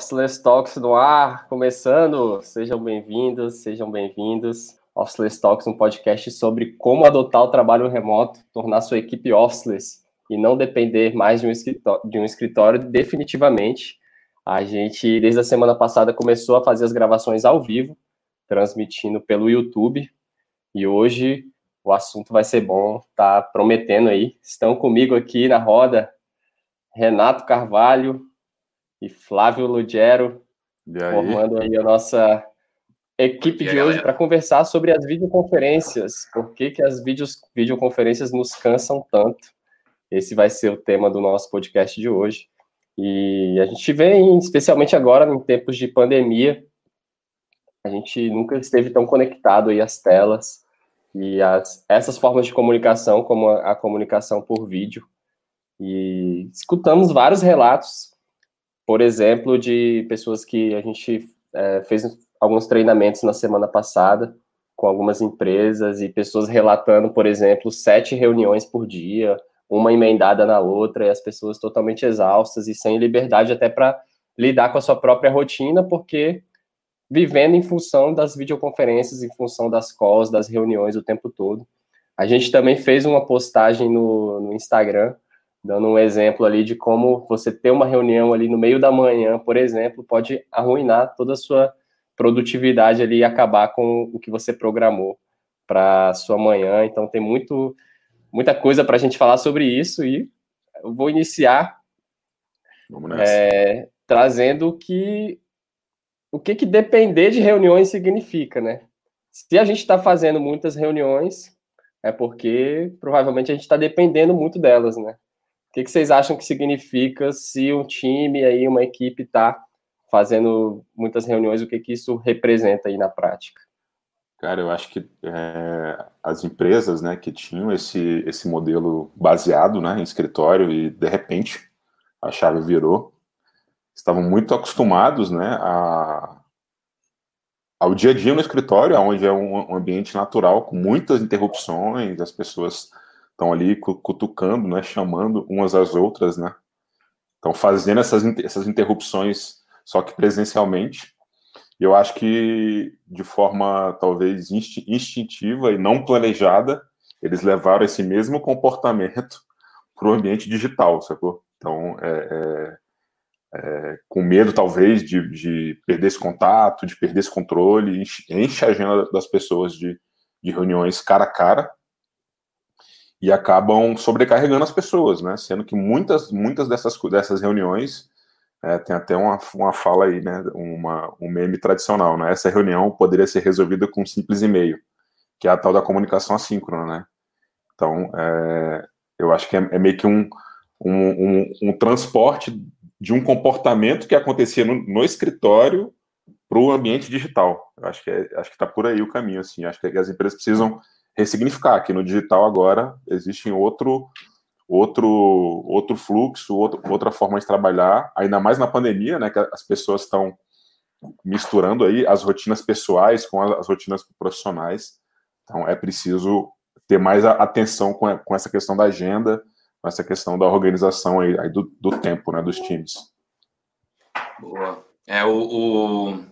Officeless Talks no ar, começando. Sejam bem-vindos, sejam bem-vindos. Officeless Talks, um podcast sobre como adotar o trabalho remoto, tornar sua equipe officeless e não depender mais de um escritório, de um escritório definitivamente. A gente, desde a semana passada, começou a fazer as gravações ao vivo, transmitindo pelo YouTube. E hoje o assunto vai ser bom, tá prometendo aí. Estão comigo aqui na roda Renato Carvalho, e Flávio Lugero, formando aí a nossa equipe de hoje para conversar sobre as videoconferências. Por que, que as videos, videoconferências nos cansam tanto? Esse vai ser o tema do nosso podcast de hoje. E a gente vem, especialmente agora, em tempos de pandemia, a gente nunca esteve tão conectado aí às telas e as, essas formas de comunicação, como a, a comunicação por vídeo. E escutamos vários relatos por exemplo, de pessoas que a gente é, fez alguns treinamentos na semana passada com algumas empresas e pessoas relatando, por exemplo, sete reuniões por dia, uma emendada na outra, e as pessoas totalmente exaustas e sem liberdade até para lidar com a sua própria rotina, porque vivendo em função das videoconferências, em função das calls, das reuniões o tempo todo. A gente também fez uma postagem no, no Instagram dando um exemplo ali de como você ter uma reunião ali no meio da manhã, por exemplo, pode arruinar toda a sua produtividade ali e acabar com o que você programou para sua manhã. Então tem muito muita coisa para a gente falar sobre isso e eu vou iniciar é, trazendo que o que, que depender de reuniões significa, né? Se a gente está fazendo muitas reuniões, é porque provavelmente a gente está dependendo muito delas, né? O que, que vocês acham que significa se um time aí, uma equipe está fazendo muitas reuniões, o que, que isso representa aí na prática? Cara, eu acho que é, as empresas, né, que tinham esse, esse modelo baseado, né, em escritório e de repente a chave virou, estavam muito acostumados, né, a, ao dia a dia no escritório, onde é um, um ambiente natural com muitas interrupções, as pessoas estão ali cutucando, né, chamando umas às outras, né? Estão fazendo essas, essas interrupções, só que presencialmente. Eu acho que de forma talvez instintiva e não planejada, eles levaram esse mesmo comportamento para o ambiente digital, sacou? Então, é, é, é, com medo talvez de, de, perder esse contato, de perder esse controle, enche, enche a agenda das pessoas de, de reuniões cara a cara, e acabam sobrecarregando as pessoas, né? Sendo que muitas, muitas dessas, dessas reuniões é, tem até uma, uma fala aí, né? Uma, um meme tradicional, né? Essa reunião poderia ser resolvida com um simples e-mail, que é a tal da comunicação assíncrona, né? Então, é, eu acho que é, é meio que um, um, um, um, transporte de um comportamento que acontecia no, no escritório para o ambiente digital. Eu acho que é, acho que está por aí o caminho, assim. Acho que as empresas precisam ressignificar que no digital agora existe outro outro outro fluxo, outro, outra forma de trabalhar, ainda mais na pandemia, né, que as pessoas estão misturando aí as rotinas pessoais com as rotinas profissionais. Então é preciso ter mais atenção com, com essa questão da agenda, com essa questão da organização aí, aí do, do, tempo, né, dos times. Boa. É o, o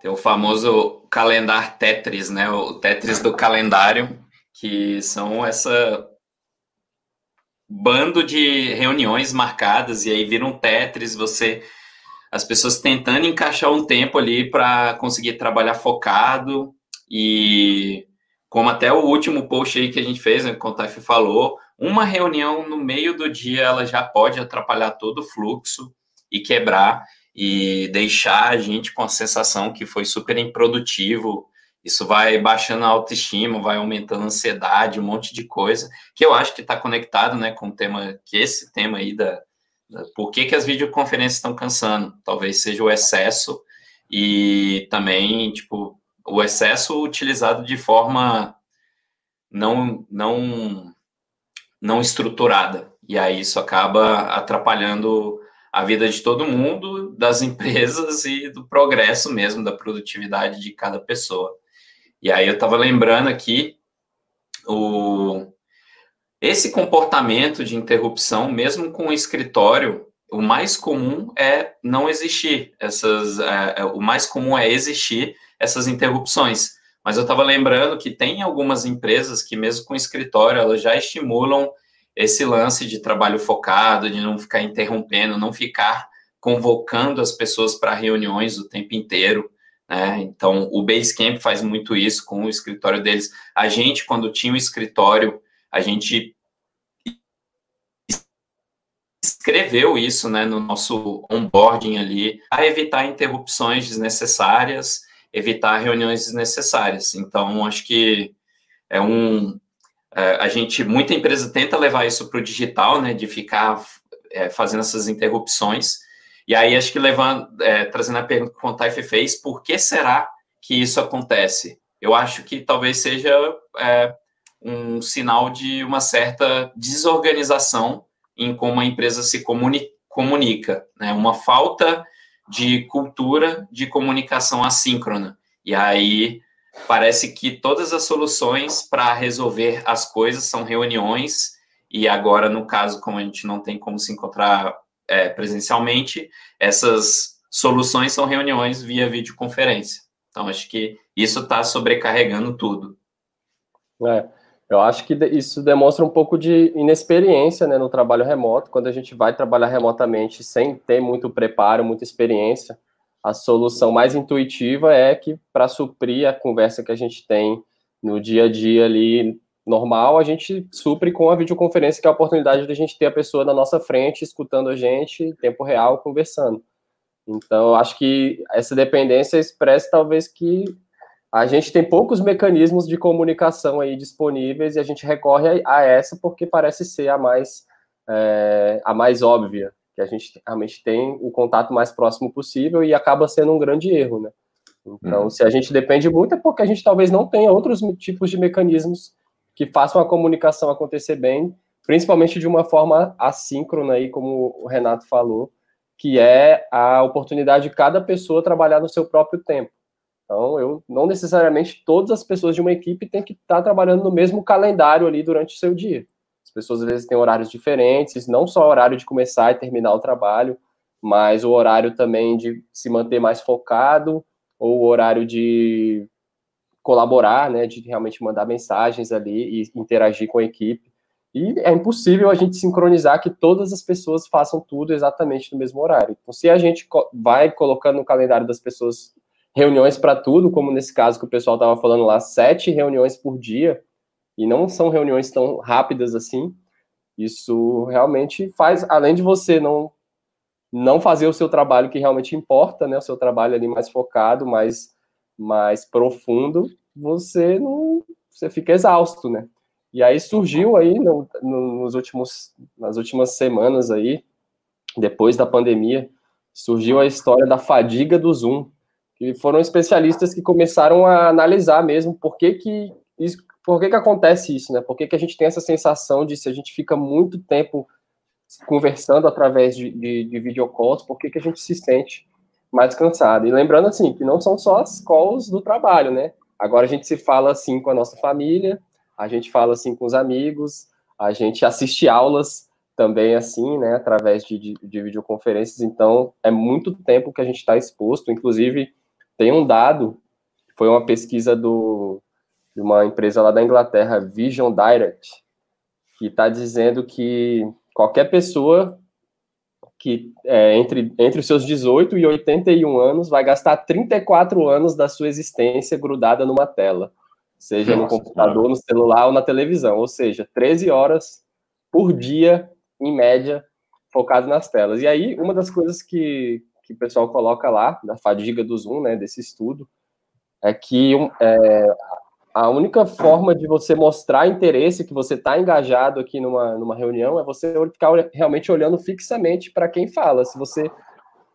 tem o famoso calendário Tetris, né? O Tetris do calendário, que são essa bando de reuniões marcadas e aí vira um Tetris, você as pessoas tentando encaixar um tempo ali para conseguir trabalhar focado e como até o último post aí que a gente fez, né, que o Taif falou, uma reunião no meio do dia ela já pode atrapalhar todo o fluxo e quebrar e deixar a gente com a sensação que foi super improdutivo. Isso vai baixando a autoestima, vai aumentando a ansiedade, um monte de coisa, que eu acho que está conectado né, com o tema, que esse tema aí da, da por que, que as videoconferências estão cansando. Talvez seja o excesso e também, tipo, o excesso utilizado de forma não, não, não estruturada. E aí isso acaba atrapalhando a vida de todo mundo, das empresas e do progresso mesmo, da produtividade de cada pessoa. E aí eu estava lembrando aqui o esse comportamento de interrupção, mesmo com o escritório, o mais comum é não existir essas, é, é, o mais comum é existir essas interrupções. Mas eu estava lembrando que tem algumas empresas que mesmo com escritório elas já estimulam esse lance de trabalho focado, de não ficar interrompendo, não ficar convocando as pessoas para reuniões o tempo inteiro. Né? Então, o Basecamp faz muito isso com o escritório deles. A gente, quando tinha o escritório, a gente escreveu isso né, no nosso onboarding ali, a evitar interrupções desnecessárias, evitar reuniões desnecessárias. Então, acho que é um. É, a gente, muita empresa tenta levar isso para o digital, né, de ficar é, fazendo essas interrupções. E aí, acho que levando, é, trazendo a pergunta que o Contaife fez, por que será que isso acontece? Eu acho que talvez seja é, um sinal de uma certa desorganização em como a empresa se comuni comunica, né? Uma falta de cultura de comunicação assíncrona. E aí parece que todas as soluções para resolver as coisas são reuniões, e agora, no caso, como a gente não tem como se encontrar é, presencialmente, essas soluções são reuniões via videoconferência. Então, acho que isso está sobrecarregando tudo. É. Eu acho que isso demonstra um pouco de inexperiência né, no trabalho remoto. Quando a gente vai trabalhar remotamente sem ter muito preparo, muita experiência, a solução mais intuitiva é que, para suprir a conversa que a gente tem no dia a dia ali normal, a gente supre com a videoconferência, que é a oportunidade de a gente ter a pessoa na nossa frente, escutando a gente em tempo real, conversando. Então, acho que essa dependência expressa talvez que a gente tem poucos mecanismos de comunicação aí disponíveis e a gente recorre a, essa porque parece ser a mais, é, a mais óbvia, que a gente realmente tem o contato mais próximo possível e acaba sendo um grande erro, né? Então, hum. se a gente depende muito é porque a gente talvez não tenha outros tipos de mecanismos que façam a comunicação acontecer bem, principalmente de uma forma assíncrona aí, como o Renato falou, que é a oportunidade de cada pessoa trabalhar no seu próprio tempo. Então, eu não necessariamente todas as pessoas de uma equipe têm que estar trabalhando no mesmo calendário ali durante o seu dia. As pessoas às vezes têm horários diferentes, não só o horário de começar e terminar o trabalho, mas o horário também de se manter mais focado, ou o horário de colaborar, né, de realmente mandar mensagens ali e interagir com a equipe. E é impossível a gente sincronizar que todas as pessoas façam tudo exatamente no mesmo horário. Então, se a gente vai colocando no calendário das pessoas reuniões para tudo, como nesse caso que o pessoal estava falando lá, sete reuniões por dia, e não são reuniões tão rápidas assim. Isso realmente faz, além de você não não fazer o seu trabalho que realmente importa, né, o seu trabalho ali mais focado, mais mais profundo, você não você fica exausto, né? E aí surgiu aí no, no, nos últimos nas últimas semanas aí, depois da pandemia, surgiu a história da fadiga do Zoom, que foram especialistas que começaram a analisar mesmo por que que isso, por que que acontece isso, né? Por que que a gente tem essa sensação de se a gente fica muito tempo conversando através de, de, de videocalls, por que que a gente se sente mais cansado? E lembrando assim que não são só as calls do trabalho, né? Agora a gente se fala assim com a nossa família, a gente fala assim com os amigos, a gente assiste aulas também assim, né, através de, de, de videoconferências, então é muito tempo que a gente está exposto, inclusive tem um dado, foi uma pesquisa do, de uma empresa lá da Inglaterra, Vision Direct, que está dizendo que qualquer pessoa que é, entre, entre os seus 18 e 81 anos vai gastar 34 anos da sua existência grudada numa tela, seja Nossa, no computador, cara. no celular ou na televisão, ou seja, 13 horas por dia, em média, focado nas telas. E aí, uma das coisas que, que o pessoal coloca lá, da fadiga do Zoom, né, desse estudo, é que é, a única forma de você mostrar interesse, que você está engajado aqui numa, numa reunião, é você ficar realmente olhando fixamente para quem fala. Se você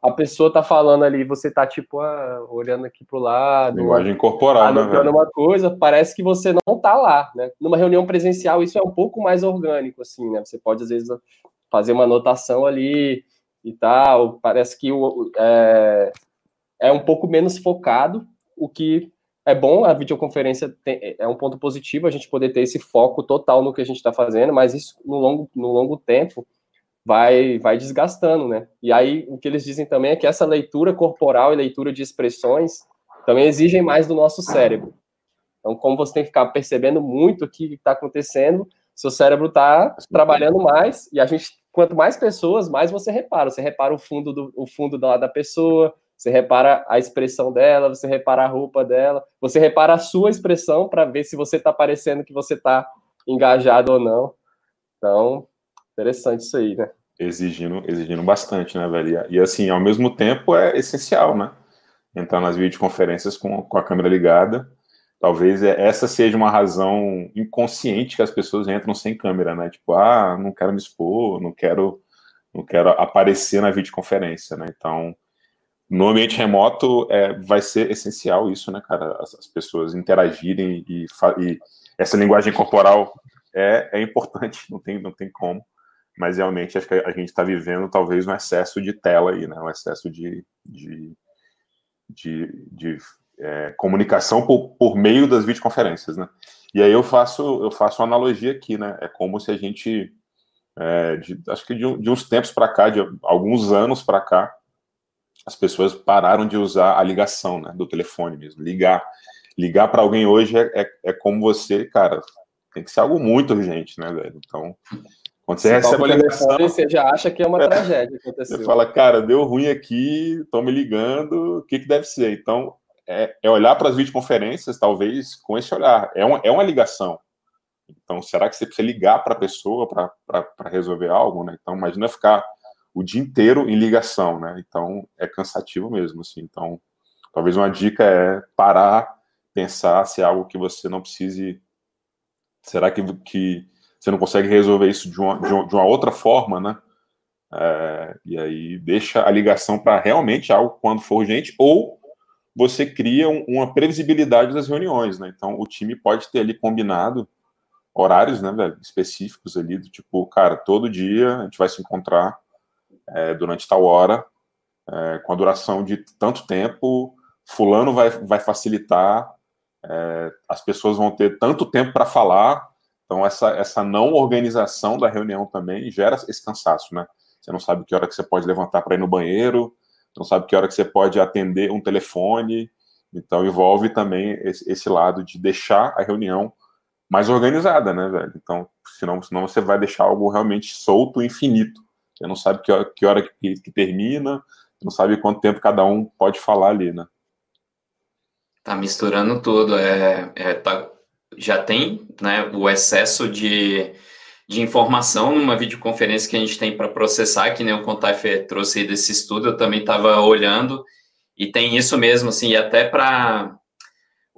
a pessoa está falando ali, você está tipo ah, olhando aqui para o lado, linguagem corporal, né, uma coisa, parece que você não está lá, né? Numa reunião presencial isso é um pouco mais orgânico, assim, né? Você pode às vezes fazer uma anotação ali, e tal. Parece que o, é, é um pouco menos focado, o que é bom, a videoconferência tem, é um ponto positivo, a gente poder ter esse foco total no que a gente está fazendo, mas isso no longo, no longo tempo vai, vai desgastando, né? E aí o que eles dizem também é que essa leitura corporal e leitura de expressões também exigem mais do nosso cérebro. Então, como você tem que ficar percebendo muito o que está acontecendo, seu cérebro está trabalhando mais e a gente, quanto mais pessoas, mais você repara. Você repara o fundo do o fundo da, da pessoa, você repara a expressão dela, você repara a roupa dela, você repara a sua expressão para ver se você está parecendo que você está engajado ou não. Então, interessante isso aí, né? Exigindo, exigindo bastante, né, velho? E assim, ao mesmo tempo é essencial, né? Entrar nas videoconferências com, com a câmera ligada. Talvez é, essa seja uma razão inconsciente que as pessoas entram sem câmera, né? Tipo, ah, não quero me expor, não quero, não quero aparecer na videoconferência, né? Então, no ambiente remoto é, vai ser essencial isso, né, cara? As, as pessoas interagirem e, e, essa linguagem corporal é, é importante, não tem, não tem como. Mas realmente acho que a gente está vivendo talvez um excesso de tela aí, né? Um excesso de, de, de, de é, comunicação por, por meio das videoconferências, né? E aí eu faço eu faço uma analogia aqui, né? É como se a gente é, de, acho que de, de uns tempos para cá, de alguns anos para cá, as pessoas pararam de usar a ligação, né? Do telefone mesmo, ligar ligar para alguém hoje é, é, é, como você, cara, tem que ser algo muito urgente, né, velho? Então, quando você, você recebe a ligação, você já acha que é uma é, tragédia aconteceu. Você fala, cara, deu ruim aqui, estão me ligando, o que, que deve ser? Então, é, é olhar para as videoconferências, talvez, com esse olhar. É uma, é uma ligação. Então, será que você precisa ligar para a pessoa para resolver algo, né? Então, imagina ficar o dia inteiro em ligação, né? Então, é cansativo mesmo, assim. Então, talvez uma dica é parar, pensar se é algo que você não precise Será que, que você não consegue resolver isso de uma, de uma, de uma outra forma, né? É, e aí deixa a ligação para realmente algo quando for urgente, ou você cria um, uma previsibilidade das reuniões, né? Então o time pode ter ali combinado horários, né, velho, específicos ali, do tipo, cara, todo dia a gente vai se encontrar é, durante tal hora, é, com a duração de tanto tempo, fulano vai, vai facilitar é, as pessoas vão ter tanto tempo para falar, então essa, essa não organização da reunião também gera esse cansaço, né? Você não sabe que hora que você pode levantar para ir no banheiro, não sabe que hora que você pode atender um telefone, então envolve também esse, esse lado de deixar a reunião mais organizada, né, velho? Então, senão, senão você vai deixar algo realmente solto, infinito. Você não sabe que hora que, hora que, que termina, não sabe quanto tempo cada um pode falar ali, né? Tá misturando tudo. É, é, tá, já tem né, o excesso de, de informação numa videoconferência que a gente tem para processar, que nem o Contaf trouxe desse estudo, eu também estava olhando, e tem isso mesmo, assim, e até para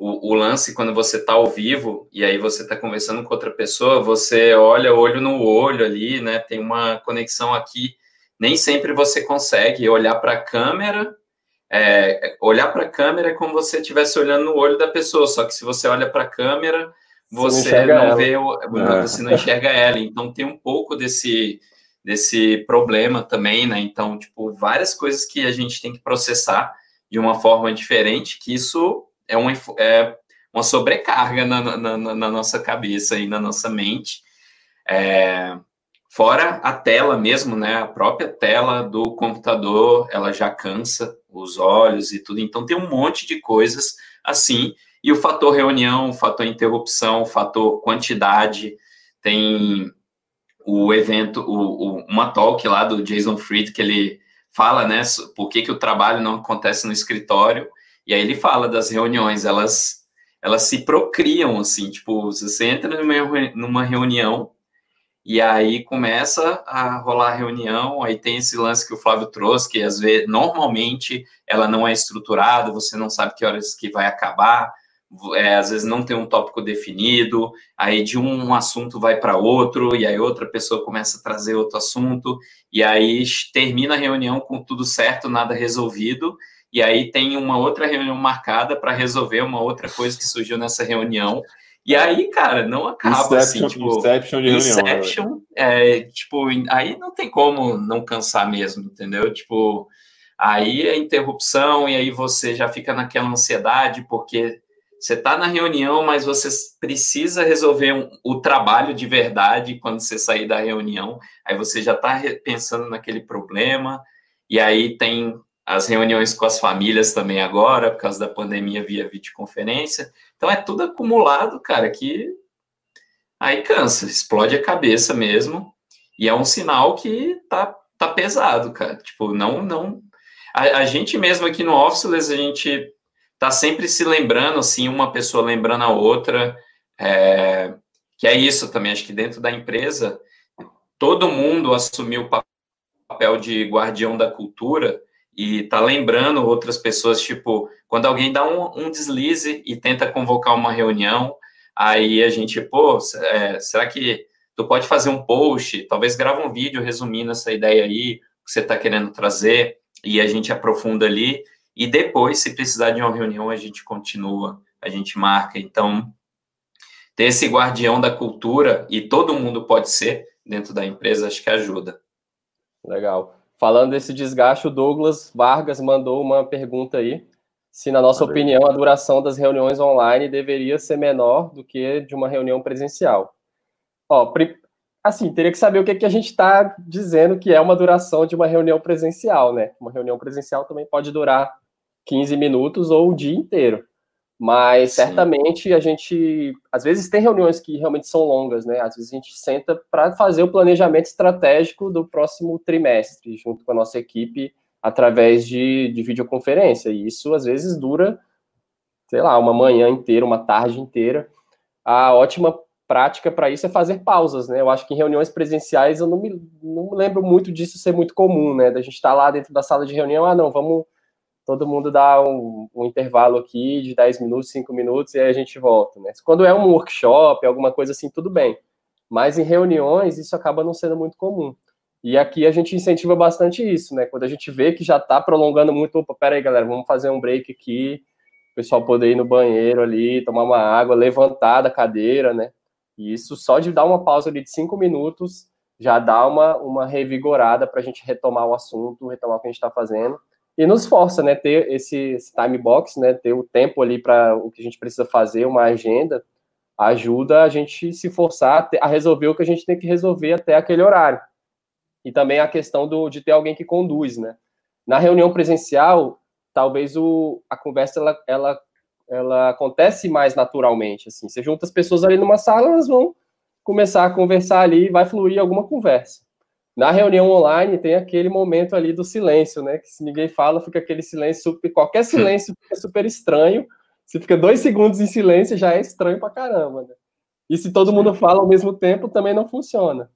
o, o, lance quando você está ao vivo e aí você está conversando com outra pessoa, você olha olho no olho ali, né? Tem uma conexão aqui. Nem sempre você consegue olhar para a câmera é, olhar para a câmera é como você estivesse olhando no olho da pessoa, só que se você olha para a câmera, você, não, não vê, é. você não enxerga ela. Então tem um pouco desse desse problema também, né? Então, tipo, várias coisas que a gente tem que processar de uma forma diferente, que isso é uma, é uma sobrecarga na, na, na nossa cabeça e na nossa mente. É, fora a tela mesmo, né? A própria tela do computador, ela já cansa os olhos e tudo. Então tem um monte de coisas assim. E o fator reunião, o fator interrupção, o fator quantidade, tem o evento, o, o, uma talk lá do Jason Fried que ele fala, né, por que, que o trabalho não acontece no escritório, e aí ele fala das reuniões, elas elas se procriam, assim, tipo, você entra numa, reunião, e aí começa a rolar a reunião, aí tem esse lance que o Flávio trouxe, que às vezes, normalmente, ela não é estruturada, você não sabe que horas que vai acabar, é, às vezes não tem um tópico definido, aí de um assunto vai para outro, e aí outra pessoa começa a trazer outro assunto, e aí termina a reunião com tudo certo, nada resolvido, e aí tem uma outra reunião marcada para resolver uma outra coisa que surgiu nessa reunião, e aí, cara, não acaba assim, Inception, assim, tipo, Inception de reunião. Né, Inception, é, tipo, aí não tem como não cansar mesmo, entendeu? Tipo, aí é interrupção e aí você já fica naquela ansiedade porque você está na reunião, mas você precisa resolver um, o trabalho de verdade quando você sair da reunião. Aí você já está pensando naquele problema, e aí tem as reuniões com as famílias também agora, por causa da pandemia via videoconferência. Então é tudo acumulado, cara, que aí cansa, explode a cabeça mesmo. E é um sinal que tá, tá pesado, cara. Tipo, não, não. A, a gente mesmo aqui no Officeless, a gente tá sempre se lembrando, assim, uma pessoa lembrando a outra, é, que é isso também, acho que dentro da empresa, todo mundo assumiu o papel de guardião da cultura e tá lembrando outras pessoas, tipo, quando alguém dá um, um deslize e tenta convocar uma reunião, aí a gente, pô, é, será que tu pode fazer um post, talvez grava um vídeo resumindo essa ideia aí, que você está querendo trazer, e a gente aprofunda ali, e depois, se precisar de uma reunião, a gente continua, a gente marca. Então, ter esse guardião da cultura, e todo mundo pode ser dentro da empresa, acho que ajuda. Legal. Falando desse desgaste, o Douglas Vargas mandou uma pergunta aí. Se, na nossa Valeu. opinião, a duração das reuniões online deveria ser menor do que de uma reunião presencial. Ó, assim, teria que saber o que, que a gente está dizendo que é uma duração de uma reunião presencial, né? Uma reunião presencial também pode durar 15 minutos ou o dia inteiro. Mas Sim. certamente a gente, às vezes tem reuniões que realmente são longas, né? Às vezes a gente senta para fazer o planejamento estratégico do próximo trimestre, junto com a nossa equipe, através de, de videoconferência. E isso às vezes dura, sei lá, uma manhã inteira, uma tarde inteira. A ótima prática para isso é fazer pausas, né? Eu acho que em reuniões presenciais eu não me, não me lembro muito disso ser muito comum, né? Da gente estar tá lá dentro da sala de reunião, ah, não, vamos todo mundo dá um, um, intervalo aqui de 10 minutos, 5 minutos e aí a gente volta, né? Quando é um workshop, alguma coisa assim, tudo bem. Mas em reuniões isso acaba não sendo muito comum. E aqui a gente incentiva bastante isso, né? Quando a gente vê que já está prolongando muito, opa, peraí, galera, vamos fazer um break aqui, o pessoal poder ir no banheiro ali, tomar uma água, levantar da cadeira, né? E isso só de dar uma pausa ali de cinco minutos já dá uma, uma revigorada para a gente retomar o assunto, retomar o que a gente está fazendo. E nos força, né, ter esse, esse time box, né, ter o tempo ali para o que a gente precisa fazer, uma agenda, ajuda a gente se forçar a, resolver o que a gente tem que resolver até aquele horário. E também a questão do, de ter alguém que conduz, né. Na reunião presencial, talvez o, a conversa ela, ela ela acontece mais naturalmente, assim. Você junta as pessoas ali numa sala, elas vão começar a conversar ali e vai fluir alguma conversa. Na reunião online tem aquele momento ali do silêncio, né? Que se ninguém fala, fica aquele silêncio, super, qualquer silêncio fica super estranho. Se fica dois segundos em silêncio, já é estranho pra caramba, né? E se todo mundo fala ao mesmo tempo, também não funciona.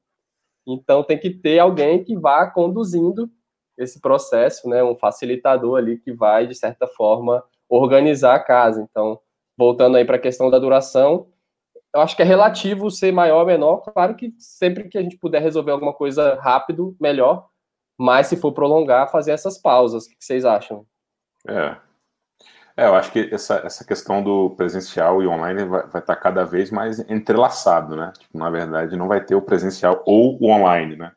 Então tem que ter alguém que vá conduzindo esse processo, né? Um facilitador ali que vai, de certa forma, organizar a casa. Então, voltando aí para a questão da duração, eu acho que é relativo ser maior ou menor. Claro que sempre que a gente puder resolver alguma coisa rápido, melhor. Mas se for prolongar, fazer essas pausas. O que vocês acham? É. É, eu acho que essa, essa questão do presencial e online vai, vai estar tá cada vez mais entrelaçado, né? Tipo, na verdade, não vai ter o presencial ou o online, né?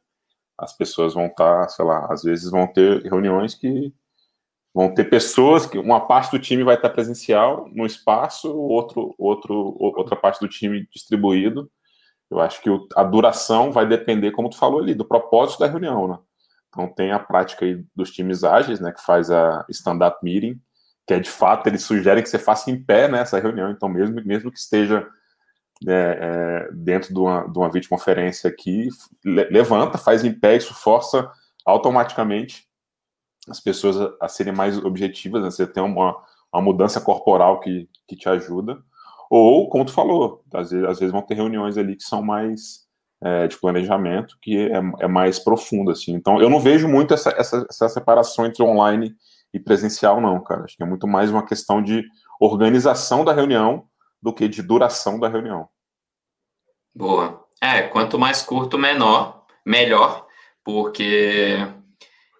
As pessoas vão estar, tá, sei lá, às vezes vão ter reuniões que Vão ter pessoas que uma parte do time vai estar presencial no espaço, outro, outro, outra parte do time distribuído. Eu acho que a duração vai depender, como tu falou ali, do propósito da reunião, né? Então tem a prática aí dos times ágeis, né, que faz a stand-up meeting, que é de fato eles sugerem que você faça em pé nessa reunião. Então mesmo mesmo que esteja é, é, dentro de uma, de uma videoconferência aqui, levanta, faz em pé, isso força automaticamente as pessoas a, serem mais objetivas, né? você tem uma, uma mudança corporal que, que te ajuda. Ou, como tu falou, às vezes, às vezes vão ter reuniões ali que são mais é, de planejamento, que é, é, mais profundo, assim. Então, eu não vejo muito essa, essa, essa separação entre online e presencial, não, cara. Acho que é muito mais uma questão de organização da reunião do que de duração da reunião. Boa. É, quanto mais curto, menor, melhor, porque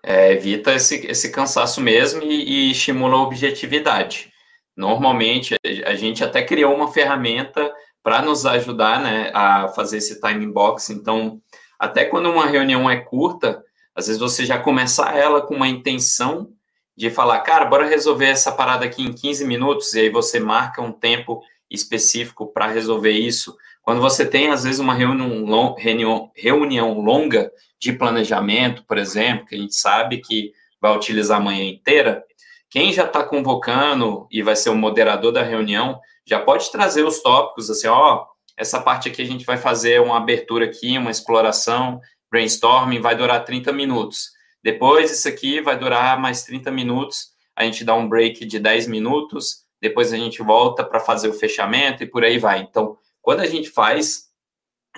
é, evita esse, esse cansaço mesmo e, e, estimula a objetividade. Normalmente, a gente até criou uma ferramenta para nos ajudar né, a fazer esse time box. Então, até quando uma reunião é curta, às vezes você já começar ela com uma intenção de falar, cara, bora resolver essa parada aqui em 15 minutos, e aí você marca um tempo específico para resolver isso. Quando você tem, às vezes, uma reunião, reunião, reunião longa de planejamento, por exemplo, que a gente sabe que vai utilizar a manhã inteira, quem já está convocando e vai ser o moderador da reunião, já pode trazer os tópicos, assim, ó, essa parte aqui a gente vai fazer uma abertura aqui, uma exploração, brainstorming, vai durar 30 minutos. Depois, isso aqui vai durar mais 30 minutos. A gente dá um break de 10 minutos. Depois, a gente volta para fazer o fechamento e por aí vai. Então, quando a gente faz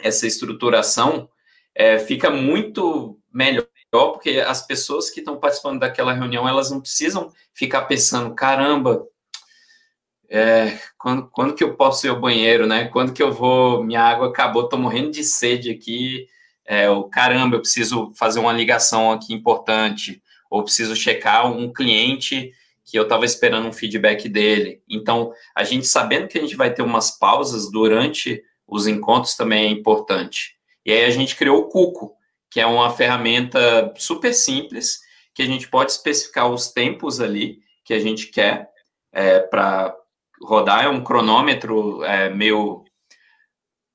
essa estruturação, é, fica muito melhor, porque as pessoas que estão participando daquela reunião, elas não precisam ficar pensando, caramba, é, quando, quando que eu posso ir ao banheiro, né? Quando que eu vou, minha água acabou, tô morrendo de sede aqui, é, caramba, eu preciso fazer uma ligação aqui importante, ou preciso checar um cliente que eu estava esperando um feedback dele. Então, a gente sabendo que a gente vai ter umas pausas durante os encontros também é importante. E aí a gente criou o Cuco, que é uma ferramenta super simples, que a gente pode especificar os tempos ali que a gente quer é, para rodar. É um cronômetro é, meio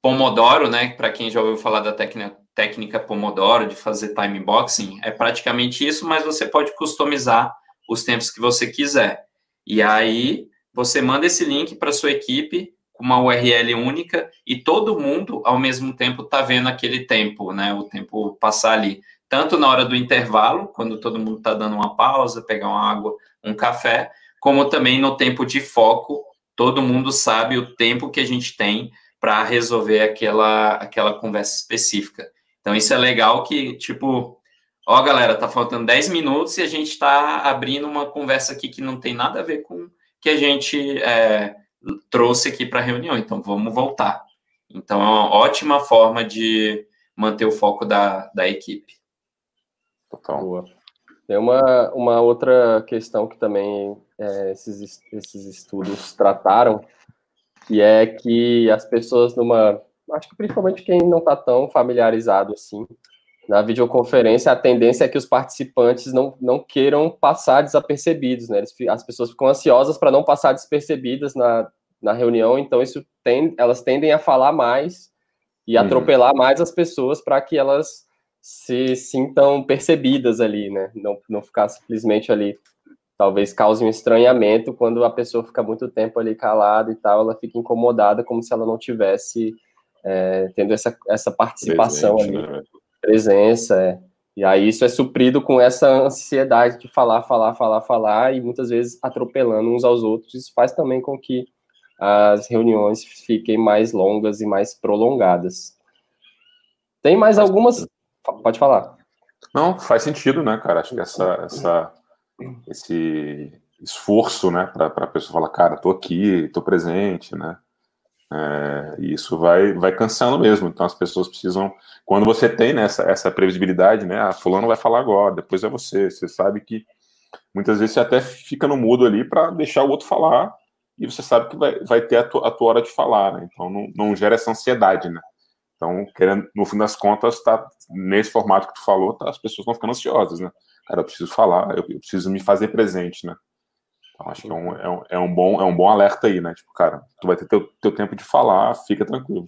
Pomodoro, né? Para quem já ouviu falar da técnica técnica Pomodoro de fazer time boxing, é praticamente isso, mas você pode customizar os tempos que você quiser. E aí você manda esse link para sua equipe com uma URL única e todo mundo ao mesmo tempo está vendo aquele tempo, né? O tempo passar ali, tanto na hora do intervalo, quando todo mundo está dando uma pausa, pegar uma água, um café, como também no tempo de foco, todo mundo sabe o tempo que a gente tem para resolver aquela, aquela conversa específica. Então, isso é legal que, tipo, ó, galera, tá faltando 10 minutos e a gente está abrindo uma conversa aqui que não tem nada a ver com que a gente é, trouxe aqui para a reunião. Então, vamos voltar. Então, é uma ótima forma de manter o foco da, da equipe. Total. Boa. Tem uma, uma outra questão que também é, esses, esses estudos trataram, que é que as pessoas numa acho que principalmente quem não está tão familiarizado assim, na videoconferência, a tendência é que os participantes não, não queiram passar desapercebidos, né? Eles, as pessoas ficam ansiosas para não passar despercebidas na, na reunião, então isso tem, elas tendem a falar mais e uhum. atropelar mais as pessoas para que elas se sintam percebidas ali, né? Não, não ficar simplesmente ali, talvez cause um estranhamento quando a pessoa fica muito tempo ali calada e tal, ela fica incomodada como se ela não tivesse é, tendo essa, essa participação Presente, ali, né? presença, é. e aí isso é suprido com essa ansiedade de falar, falar, falar, falar, e muitas vezes atropelando uns aos outros, isso faz também com que as reuniões fiquem mais longas e mais prolongadas. Tem mais algumas? Pode falar. Não, faz sentido, né, cara? Acho que essa, essa, esse esforço, né, para a pessoa falar, cara, tô aqui, tô presente, né? É, e isso vai, vai cansando mesmo. Então as pessoas precisam. Quando você tem né, essa, essa previsibilidade, né? A ah, fulano vai falar agora, depois é você. Você sabe que muitas vezes você até fica no mudo ali para deixar o outro falar e você sabe que vai, vai ter a tua, a tua hora de falar, né? Então não, não gera essa ansiedade, né? Então, querendo, no fim das contas, tá nesse formato que tu falou, tá, as pessoas estão ficando ansiosas, né? Cara, eu preciso falar, eu, eu preciso me fazer presente, né? Então, acho que é um, é, um, é um, bom, é um bom alerta aí, né? Tipo, cara, tu vai ter teu, teu tempo de falar, fica tranquilo.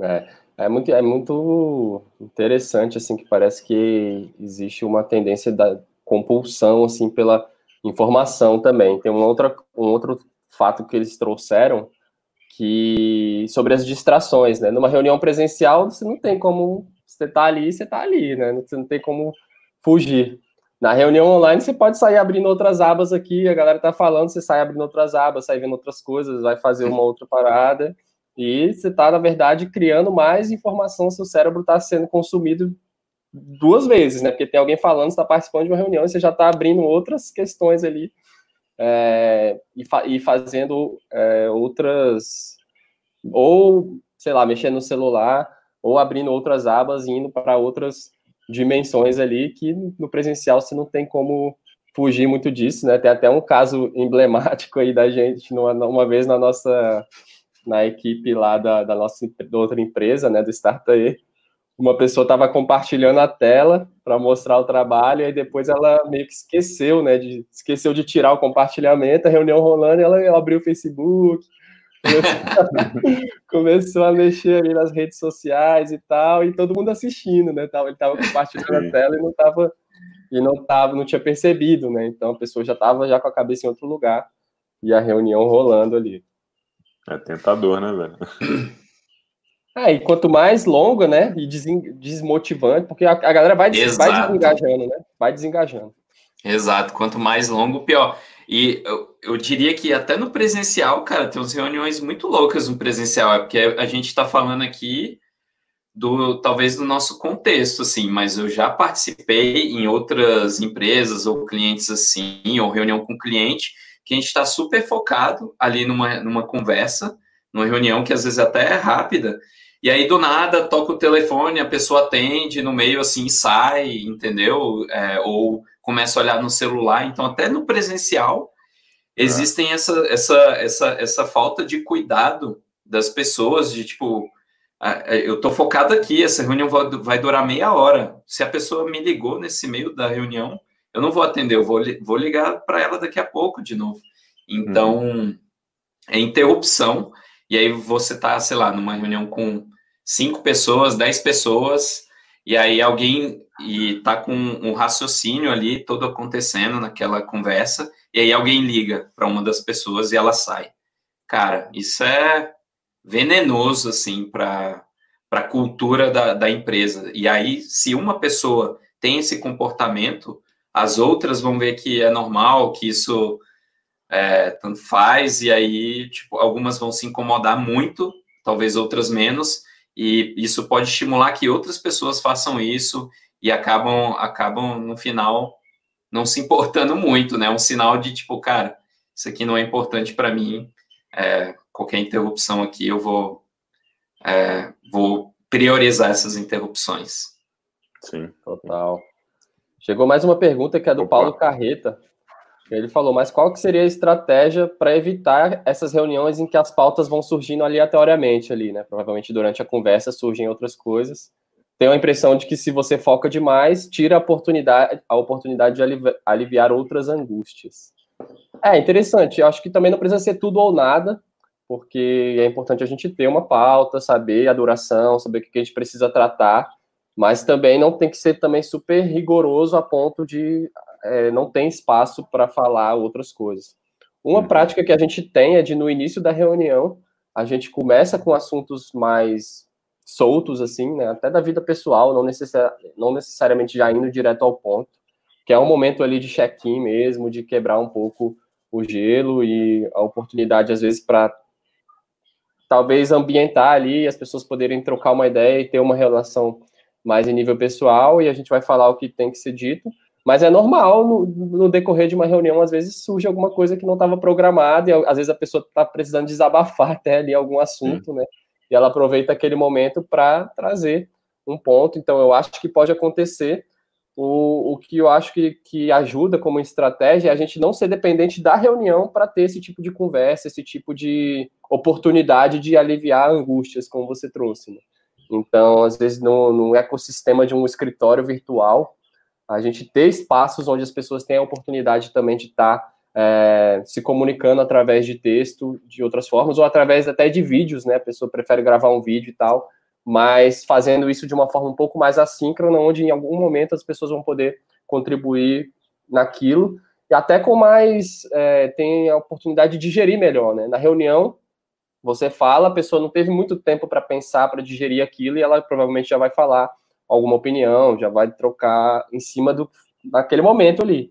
É, é muito, é muito interessante, assim, que parece que existe uma tendência da compulsão, assim, pela informação também. Tem um, outra, um outro fato que eles trouxeram, que sobre as distrações, né? Numa reunião presencial, você não tem como... Você tá ali, você tá ali, né? Você não tem como fugir. Na reunião online, você pode sair abrindo outras abas aqui, a galera tá falando, você sai abrindo outras abas, sai vendo outras coisas, vai fazer uma outra parada, e você tá, na verdade, criando mais informação, seu cérebro está sendo consumido duas vezes, né? Porque tem alguém falando, está participando de uma reunião e você já está abrindo outras questões ali é, e, fa e, fazendo é, outras, ou, sei lá, mexendo no celular, ou abrindo outras abas e indo para outras dimensões ali que no presencial você não tem como fugir muito disso, né? Tem até um caso emblemático aí da gente numa, uma vez na nossa na equipe lá da, da nossa da outra empresa, né, do Startup, uma pessoa estava compartilhando a tela para mostrar o trabalho, e depois ela meio que esqueceu, né? De, esqueceu de tirar o compartilhamento, a reunião rolando, ela, ela abriu o Facebook, começou, a mexer ali nas redes sociais e tal, e todo mundo assistindo, né? Ele estava compartilhando a tela e não estava e não tava, não tinha percebido, né? Então a pessoa já estava já com a cabeça em outro lugar e a reunião rolando ali. É tentador, né, velho? É, e quanto mais longa, né, e desmotivante, porque a, a galera vai, vai desengajando, né? Vai desengajando. Exato, quanto mais longo, pior. E eu, eu diria que até no presencial, cara, tem umas reuniões muito loucas no presencial, é porque a gente está falando aqui do talvez do nosso contexto, assim, mas eu já participei em outras empresas ou clientes assim, ou reunião com cliente, que a gente está super focado ali numa, numa conversa, numa reunião que às vezes até é rápida, e aí do nada toca o telefone, a pessoa atende, no meio assim sai, entendeu? É, ou começa a olhar no celular, então até no presencial existem essa, essa, essa, essa falta de cuidado das pessoas, de tipo, é, eu tô focado aqui, essa reunião vai durar meia hora. Se a pessoa me ligou nesse meio da reunião, eu não vou atender, eu vou, vou ligar para ela daqui a pouco de novo. Então, uhum. é interrupção. E aí você tá, sei lá, numa reunião com cinco pessoas, dez pessoas, e aí alguém e tá com um raciocínio ali todo acontecendo naquela conversa, e aí alguém liga para uma das pessoas e ela sai. Cara, isso é venenoso, assim, para a cultura da, da empresa. E aí, se uma pessoa tem esse comportamento, as outras vão ver que é normal, que isso é, tanto faz, e aí, tipo, algumas vão se incomodar muito, talvez outras menos, e isso pode estimular que outras pessoas façam isso e acabam, acabam no final, não se importando muito, né? Um sinal de, tipo, cara, isso aqui não é importante para mim, é, qualquer interrupção aqui, eu vou, é, vou priorizar essas interrupções. Sim, total. Chegou mais uma pergunta que é do Opa. Paulo Carreta. Ele falou, mas qual que seria a estratégia para evitar essas reuniões em que as pautas vão surgindo aleatoriamente ali, né? Provavelmente durante a conversa surgem outras coisas. Tenho a impressão de que se você foca demais, tira a oportunidade, a oportunidade de aliviar outras angústias. É interessante. Eu acho que também não precisa ser tudo ou nada porque é importante a gente ter uma pauta, saber a duração, saber o que a gente precisa tratar, mas também não tem que ser também super rigoroso a ponto de é, não ter espaço para falar outras coisas. Uma uhum. prática que a gente tem é de no início da reunião a gente começa com assuntos mais soltos assim, né, até da vida pessoal, não, necessari não necessariamente já indo direto ao ponto, que é um momento ali de check-in mesmo, de quebrar um pouco o gelo e a oportunidade às vezes para talvez ambientar ali, as pessoas poderem trocar uma ideia e ter uma relação mais em nível pessoal, e a gente vai falar o que tem que ser dito, mas é normal no, no decorrer de uma reunião, às vezes surge alguma coisa que não estava programada, e às vezes a pessoa está precisando desabafar até ali algum assunto, Sim. né? E ela aproveita aquele momento para trazer um ponto. Então, eu acho que pode acontecer. O, o que eu acho que, que ajuda como estratégia é a gente não ser dependente da reunião para ter esse tipo de conversa, esse tipo de, oportunidade de aliviar angústias, como você trouxe. Né? Então, às vezes, no, no ecossistema de um escritório virtual, a gente ter espaços onde as pessoas têm a oportunidade também de estar tá, é, se comunicando através de texto, de outras formas, ou através até de vídeos, né? A pessoa prefere gravar um vídeo e tal, mas fazendo isso de uma forma um pouco mais assíncrona, onde em algum momento as pessoas vão poder contribuir naquilo, e até com mais, é, tem a oportunidade de digerir melhor, né? Na reunião, você fala, a pessoa não teve muito tempo para pensar, para digerir aquilo, e ela provavelmente já vai falar alguma opinião, já vai trocar em cima do daquele momento ali.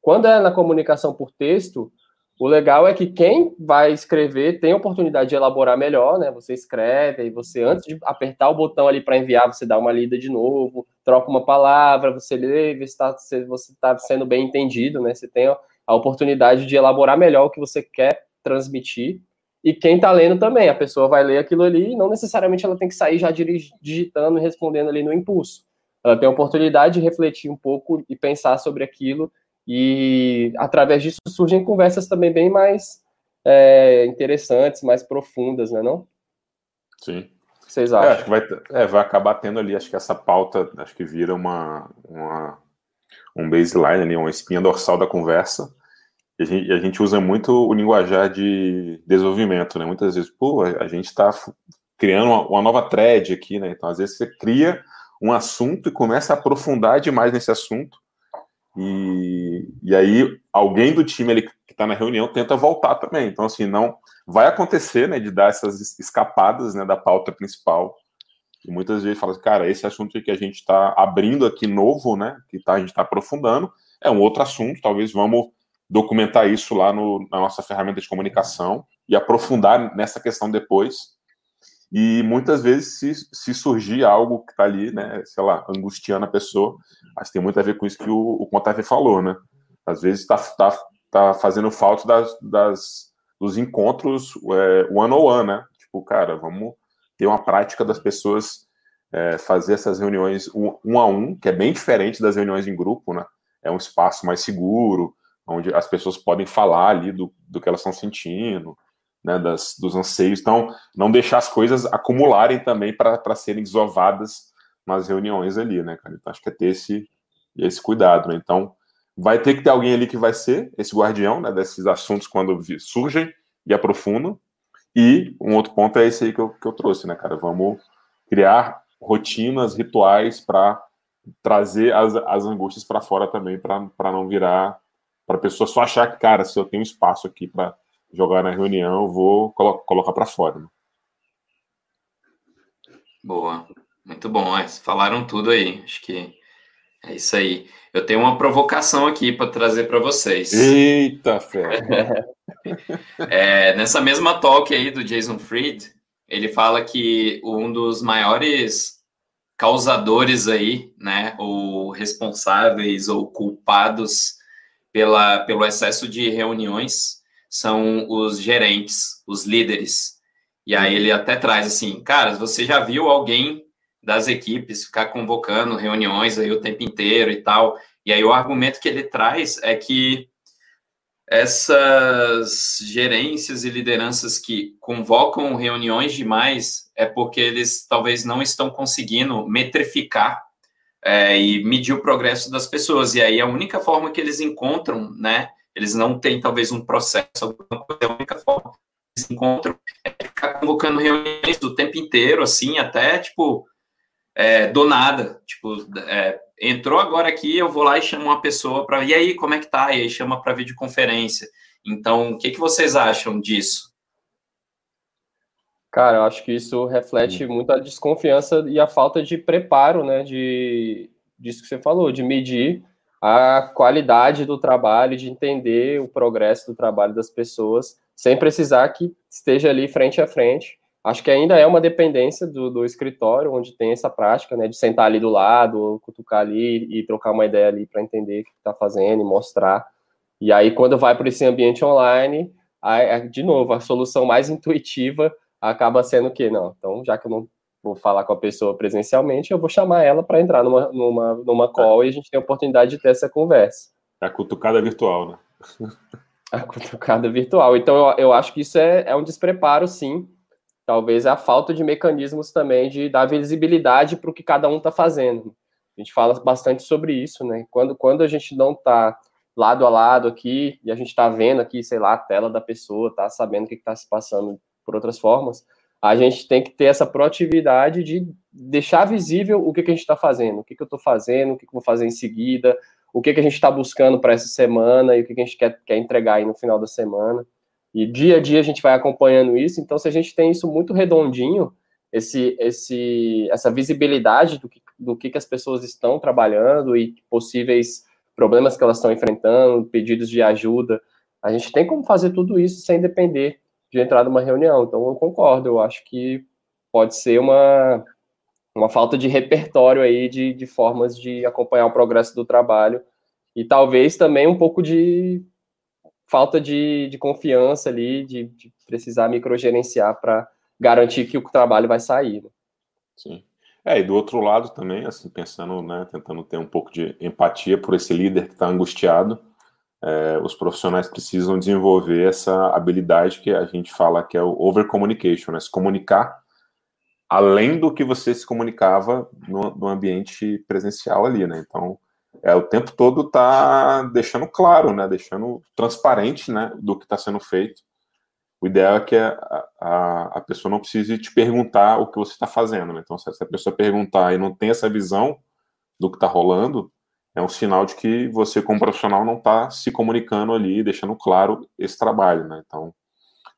Quando é na comunicação por texto, o legal é que quem vai escrever tem a oportunidade de elaborar melhor, né? Você escreve, e você, antes de apertar o botão ali para enviar, você dá uma lida de novo, troca uma palavra, você lê, vê se, tá, se você está sendo bem entendido, né? Você tem a oportunidade de elaborar melhor o que você quer transmitir e quem está lendo também, a pessoa vai ler aquilo ali e não necessariamente ela tem que sair já digitando e respondendo ali no impulso. Ela tem a oportunidade de refletir um pouco e pensar sobre aquilo, e através disso surgem conversas também bem mais é, interessantes, mais profundas, né, não? Sim. que vocês acham? É, acho que vai, é, vai acabar tendo ali, acho que essa pauta, acho que vira uma, uma um baseline ali, uma espinha dorsal da conversa. E a gente, a gente usa muito o linguajar de desenvolvimento, né? Muitas vezes, pô, a gente está criando uma, uma, nova thread aqui, né? Então, às vezes, você cria um assunto e começa a aprofundar demais nesse assunto. E, e aí, alguém do time ali que está na reunião tenta voltar também. Então, assim, não vai acontecer, né, de dar essas escapadas, né, da pauta principal. E muitas vezes fala, cara, esse assunto que a gente está abrindo aqui novo, né, que tá, a gente está aprofundando, é um outro assunto. Talvez vamos documentar isso lá no, na nossa ferramenta de comunicação e aprofundar nessa questão depois e muitas vezes, se, se surgir algo que está ali, né, sei lá, angustiando a pessoa, acho que tem muito a ver com isso que o, o Contave falou, né? Às vezes está tá, tá fazendo falta das, das, dos encontros é, one on one, né? Tipo, cara, vamos ter uma prática das pessoas é, fazer essas reuniões um, um, a um, que é bem diferente das reuniões em grupo, né? É um espaço mais seguro, onde as pessoas podem falar ali do, do que elas estão sentindo, né, das, dos anseios. Então, não deixar as coisas acumularem também para serem desovadas nas reuniões ali, né, cara? Então, acho que é ter esse, esse cuidado, né? Então, vai ter que ter alguém ali que vai ser esse guardião, né, desses assuntos quando surgem e aprofundam. E um outro ponto é esse aí que eu, que eu trouxe, né, cara? Vamos criar rotinas, rituais para trazer as, as angústias para fora também, para não virar para a pessoa só achar que, cara, se eu tenho espaço aqui para jogar na reunião, eu vou colo colocar para fora. Né? Boa, muito bom. É, falaram tudo aí. Acho que é isso aí. Eu tenho uma provocação aqui para trazer para vocês. Eita, fé! é, nessa mesma talk aí do Jason Fried, ele fala que um dos maiores causadores aí, né, ou responsáveis ou culpados pela, pelo excesso de reuniões são os gerentes, os líderes. E aí ele até traz assim, cara, você já viu alguém das equipes ficar convocando reuniões aí o tempo inteiro e tal? E aí o argumento que ele traz é que essas gerências e lideranças que convocam reuniões demais é porque eles talvez não estão conseguindo metrificar é, e medir o progresso das pessoas. E aí a única forma que eles encontram, né, eles não têm talvez um processo, alguma coisa, a única forma que eles encontram é ficar convocando reuniões do tempo inteiro, assim, até, tipo, é, do nada, tipo, é, entrou agora aqui, eu vou lá e chamo uma pessoa para, e aí, como é que tá? E aí chama para videoconferência. Então, o que, que vocês acham disso? Cara, eu acho que isso reflete muito a desconfiança e a falta de preparo, né, de, disso que você falou, de medir a qualidade do trabalho, de entender o progresso do trabalho das pessoas, sem precisar que esteja ali frente a frente. Acho que ainda é uma dependência do, do escritório, onde tem essa prática, né, de sentar ali do lado, cutucar ali e trocar uma ideia ali para entender o que está fazendo e mostrar. E aí, quando vai para esse ambiente online, aí, de novo, a solução mais intuitiva acaba sendo o quê? Não, então, já que eu não vou falar com a pessoa presencialmente, eu vou chamar ela para entrar numa, numa, numa call e a gente tem a oportunidade de ter essa conversa. A cutucada virtual, né? a cutucada virtual. Então, eu, eu acho que isso é, é um despreparo, sim. Talvez a falta de mecanismos também de dar visibilidade para o que cada um está fazendo. A gente fala bastante sobre isso, né? Quando, quando a gente não está lado a lado aqui e a gente está vendo aqui, sei lá, a tela da pessoa, tá sabendo o que está se passando por outras formas, a gente tem que ter essa proatividade de deixar visível o que, que a gente está fazendo, o que, que eu estou fazendo, o que, que eu vou fazer em seguida, o que, que a gente está buscando para essa semana e o que, que a gente quer, quer entregar aí no final da semana. E dia a dia a gente vai acompanhando isso, então se a gente tem isso muito redondinho, esse, esse, essa visibilidade do que, do que, que as pessoas estão trabalhando e possíveis problemas que elas estão enfrentando, pedidos de ajuda, a gente tem como fazer tudo isso sem depender de entrar numa reunião. Então, eu concordo, eu acho que pode ser uma, uma falta de repertório aí de, de formas de acompanhar o progresso do trabalho e talvez também um pouco de falta de, de confiança ali, de, de precisar microgerenciar para garantir que o trabalho vai sair. Né? Sim. É, e do outro lado também, assim, pensando, né, tentando ter um pouco de empatia por esse líder que está angustiado, é, os profissionais precisam desenvolver essa habilidade que a gente fala que é o over communication, né? se comunicar além do que você se comunicava no, no ambiente presencial ali, né? Então, é, o tempo todo tá deixando claro, né? Deixando transparente, né? Do que está sendo feito. O ideal é que a, a, a, pessoa não precise te perguntar o que você está fazendo, né? Então, se a pessoa perguntar e não tem essa visão do que está rolando, é um sinal de que você, como profissional, não está se comunicando ali, deixando claro esse trabalho, né? Então,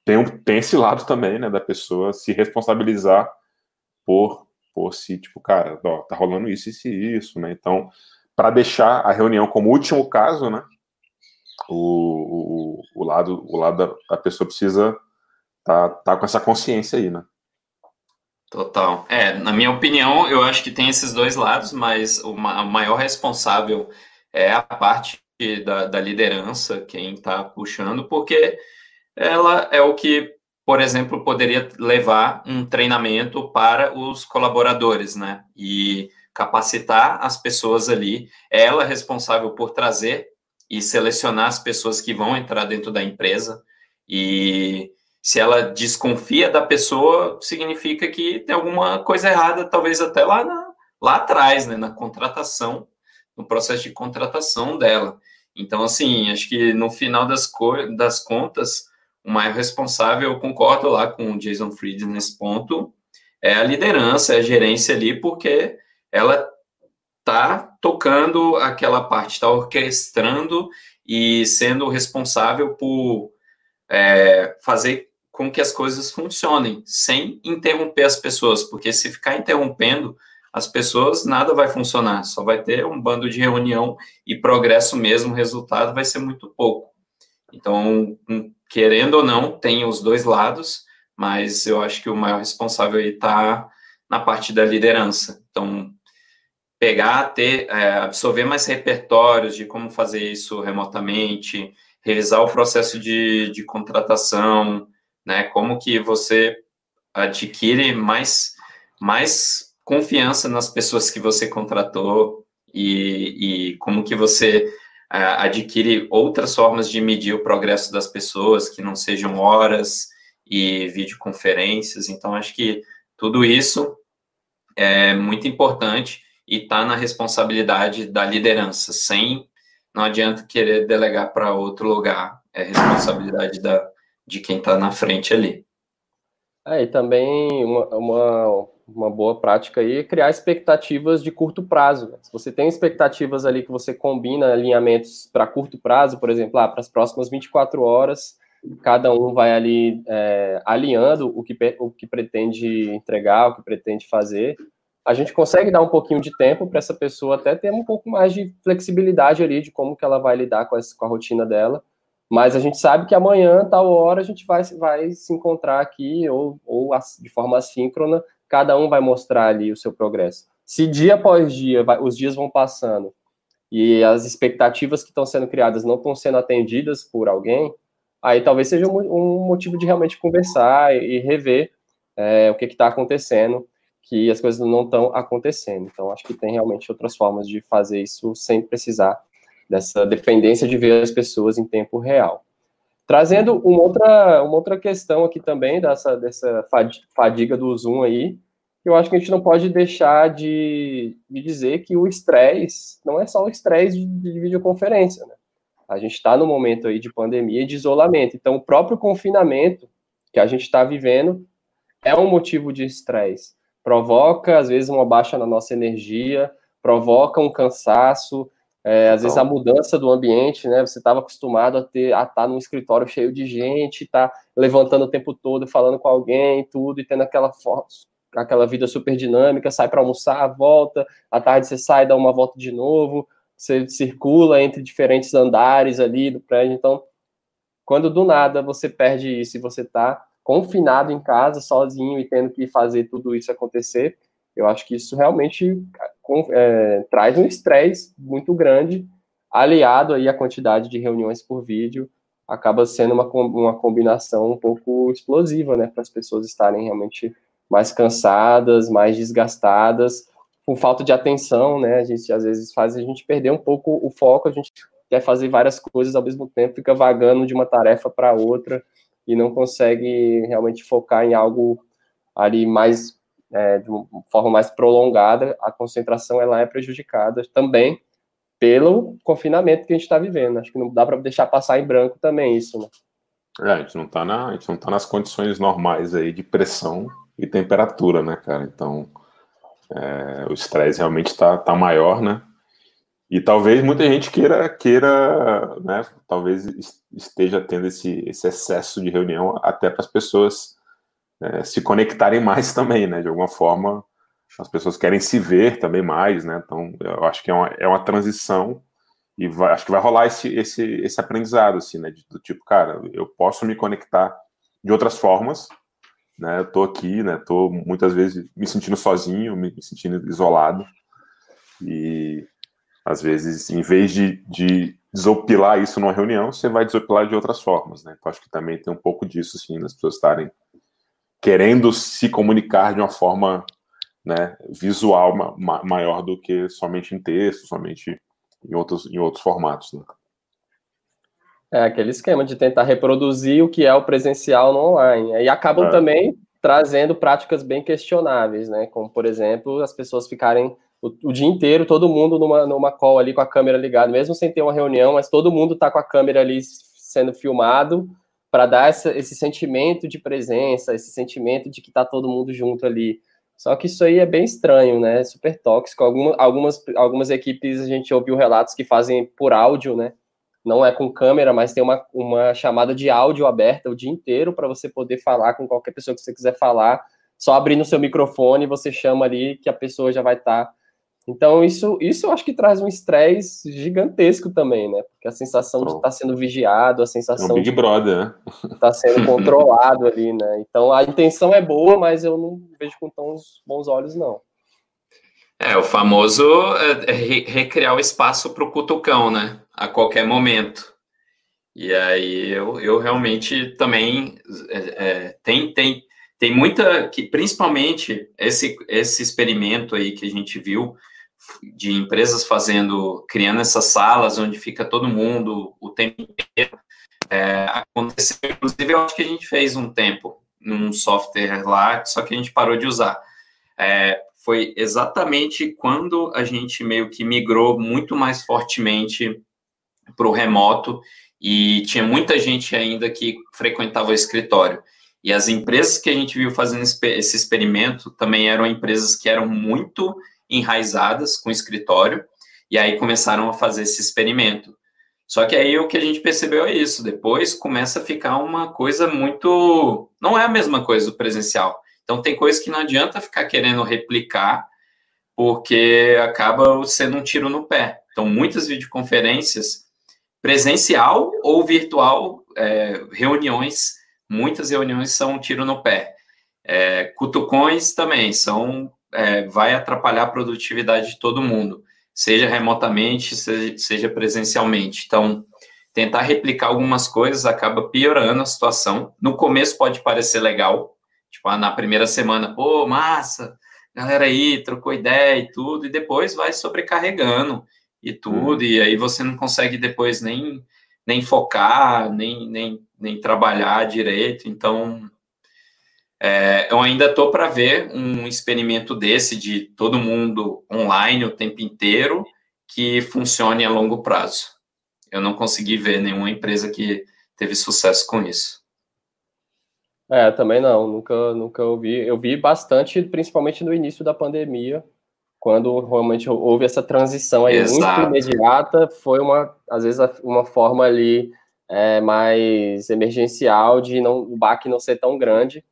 tem, um, tem esse lado também, né, da pessoa se responsabilizar por, por si, tipo, cara, ó, tá rolando isso, isso e isso, né? Então, para deixar a reunião como último caso, né? O, o, o lado, o lado da pessoa precisa tá, tá com essa consciência aí, né? Total. É, na minha opinião, eu acho que tem esses dois lados, mas o, ma o maior responsável é a parte da, da liderança, quem está puxando, porque ela é o que, por exemplo, poderia levar um treinamento para os colaboradores, né? E capacitar as pessoas ali. É ela responsável por trazer e selecionar as pessoas que vão entrar dentro da empresa. E se ela desconfia da pessoa, significa que tem alguma coisa errada, talvez até lá, na, lá atrás, né, na contratação, no processo de contratação dela. Então, assim, acho que no final das, das contas, o maior responsável, eu concordo lá com o Jason Fried nesse ponto, é a liderança, é a gerência ali, porque ela está tocando aquela parte, está orquestrando e sendo responsável por é, fazer com que as coisas funcionem, sem interromper as pessoas, porque se ficar interrompendo as pessoas, nada vai funcionar, só vai ter um bando de reunião e progresso mesmo, o resultado vai ser muito pouco. Então, querendo ou não, tem os dois lados, mas eu acho que o maior responsável aí está na parte da liderança. Então, pegar, ter, é, absorver mais repertórios de como fazer isso remotamente, revisar o processo de, de contratação, né? Como que você adquire mais, mais confiança nas pessoas que você contratou e, e como que você adquire outras formas de medir o progresso das pessoas, que não sejam horas e videoconferências. Então, acho que tudo isso é muito importante e está na responsabilidade da liderança. Sem, não adianta querer delegar para outro lugar. É responsabilidade da, de quem está na frente ali. É, e também uma, uma uma boa prática aí é criar expectativas de curto prazo. Né? Se você tem expectativas ali que você combina alinhamentos para curto prazo, por exemplo, ah, para as próximas 24 horas, cada um vai ali é, alinhando o que, o que pretende entregar, o que pretende fazer. A gente consegue dar um pouquinho de tempo para essa pessoa até ter um pouco mais de flexibilidade ali de como que ela vai lidar com, essa, com a rotina dela. Mas a gente sabe que amanhã, tal hora, a gente vai, vai se encontrar aqui, ou, ou de forma assíncrona, cada um vai mostrar ali o seu progresso. Se dia após dia vai, os dias vão passando e as expectativas que estão sendo criadas não estão sendo atendidas por alguém, aí talvez seja um, um motivo de realmente conversar e, e rever é, o que está acontecendo, que as coisas não estão acontecendo. Então, acho que tem realmente outras formas de fazer isso sem precisar dessa dependência de ver as pessoas em tempo real. Trazendo uma outra, uma outra questão aqui também, dessa, dessa fadiga do Zoom aí, eu acho que a gente não pode deixar de, de dizer que o estresse não é só o estresse de, de videoconferência, né? A gente está no momento aí de pandemia e de isolamento, então o próprio confinamento que a gente está vivendo é um motivo de estresse. Provoca, às vezes, uma baixa na nossa energia, provoca um cansaço, é, às vezes a mudança do ambiente, né? Você estava acostumado a ter a estar tá num escritório cheio de gente, tá levantando o tempo todo, falando com alguém, tudo, e tendo aquela aquela vida super dinâmica, sai para almoçar, volta, à tarde você sai, dá uma volta de novo, você circula entre diferentes andares ali do prédio. Então, quando do nada você perde isso e você está confinado em casa, sozinho e tendo que fazer tudo isso acontecer, eu acho que isso realmente é, traz um estresse muito grande, aliado aí à quantidade de reuniões por vídeo, acaba sendo uma, uma combinação um pouco explosiva, né, para as pessoas estarem realmente mais cansadas, mais desgastadas, com falta de atenção, né, a gente às vezes faz a gente perder um pouco o foco, a gente quer fazer várias coisas ao mesmo tempo, fica vagando de uma tarefa para outra e não consegue realmente focar em algo ali mais é, de uma forma mais prolongada, a concentração ela é prejudicada também pelo confinamento que a gente está vivendo. Acho que não dá para deixar passar em branco também isso, né? É, a gente não está na, a gente não tá nas condições normais aí de pressão e temperatura, né, cara? Então, é, o estresse realmente está tá maior, né? E talvez muita gente queira, queira, né? Talvez esteja tendo esse, esse excesso de reunião até para as pessoas é, se conectarem mais também, né? De alguma forma, as pessoas querem se ver também mais, né? Então, eu acho que é uma, é uma transição e vai, acho que vai rolar esse, esse, esse aprendizado, assim, né? Do tipo, cara, eu posso me conectar de outras formas, né? Eu tô aqui, né? Tô muitas vezes me sentindo sozinho, me, me sentindo isolado e às vezes, em vez de, de desopilar isso numa reunião, você vai desopilar de outras formas, né? Então, acho que também tem um pouco disso, assim, das pessoas estarem querendo se comunicar de uma forma né, visual ma maior do que somente em texto, somente em outros, em outros formatos. Né? É aquele esquema de tentar reproduzir o que é o presencial no online. E acabam é. também trazendo práticas bem questionáveis, né? Como, por exemplo, as pessoas ficarem o, o, dia inteiro, todo mundo numa, numa call ali com a câmera ligada, mesmo sem ter uma reunião, mas todo mundo está com a câmera ali sendo filmado para dar essa, esse sentimento de presença, esse sentimento de que está todo mundo junto ali. Só que isso aí é bem estranho, né? Super tóxico. Alguma, algumas, algumas equipes a gente ouviu relatos que fazem por áudio, né? Não é com câmera, mas tem uma, uma chamada de áudio aberta o dia inteiro para você poder falar com qualquer pessoa que você quiser falar. Só abrindo o seu microfone, você chama ali que a pessoa já vai estar tá então, isso, isso eu acho que traz um estresse gigantesco também, né? Porque a sensação Pronto. de estar tá sendo vigiado, a sensação é um Big de Brother, né? estar tá sendo controlado ali, né? Então, a intenção é boa, mas eu não vejo com tão bons olhos, não. É, o famoso é, é recriar o espaço para o cutucão, né? A qualquer momento. E aí eu, eu realmente também é, é, tem, tem, tem muita que principalmente esse, esse experimento aí que a gente viu de empresas fazendo, criando essas salas onde fica todo mundo o tempo inteiro. É, aconteceu, inclusive, eu acho que a gente fez um tempo num software lá, só que a gente parou de usar. É, foi exatamente quando a gente meio que migrou muito mais fortemente para o remoto e tinha muita gente ainda que frequentava o escritório. E as empresas que a gente viu fazendo esse experimento também eram empresas que eram muito enraizadas com escritório, e aí começaram a fazer esse experimento. Só que aí o que a gente percebeu é isso, depois começa a ficar uma coisa muito. Não é a mesma coisa do presencial. Então tem coisas que não adianta ficar querendo replicar, porque acaba sendo um tiro no pé. Então, muitas videoconferências, presencial ou virtual, é, reuniões, muitas reuniões são um tiro no pé. É, cutucões também são é, vai atrapalhar a produtividade de todo mundo, seja remotamente, seja, seja presencialmente. Então, tentar replicar algumas coisas acaba piorando a situação. No começo pode parecer legal, tipo, ah, na primeira semana, pô, massa, galera aí, trocou ideia e tudo, e depois vai sobrecarregando e tudo, e aí você não consegue depois nem, nem focar, nem, nem, nem trabalhar direito, então é, eu ainda estou para ver um experimento desse de todo mundo online o tempo inteiro que funcione a longo prazo. Eu não consegui ver nenhuma empresa que teve sucesso com isso. É, também não, nunca, nunca ouvi. Eu vi bastante, principalmente no início da pandemia, quando realmente houve essa transição aí Exato. muito imediata, foi uma, às vezes, uma forma ali é, mais emergencial de não, o baque não ser tão grande.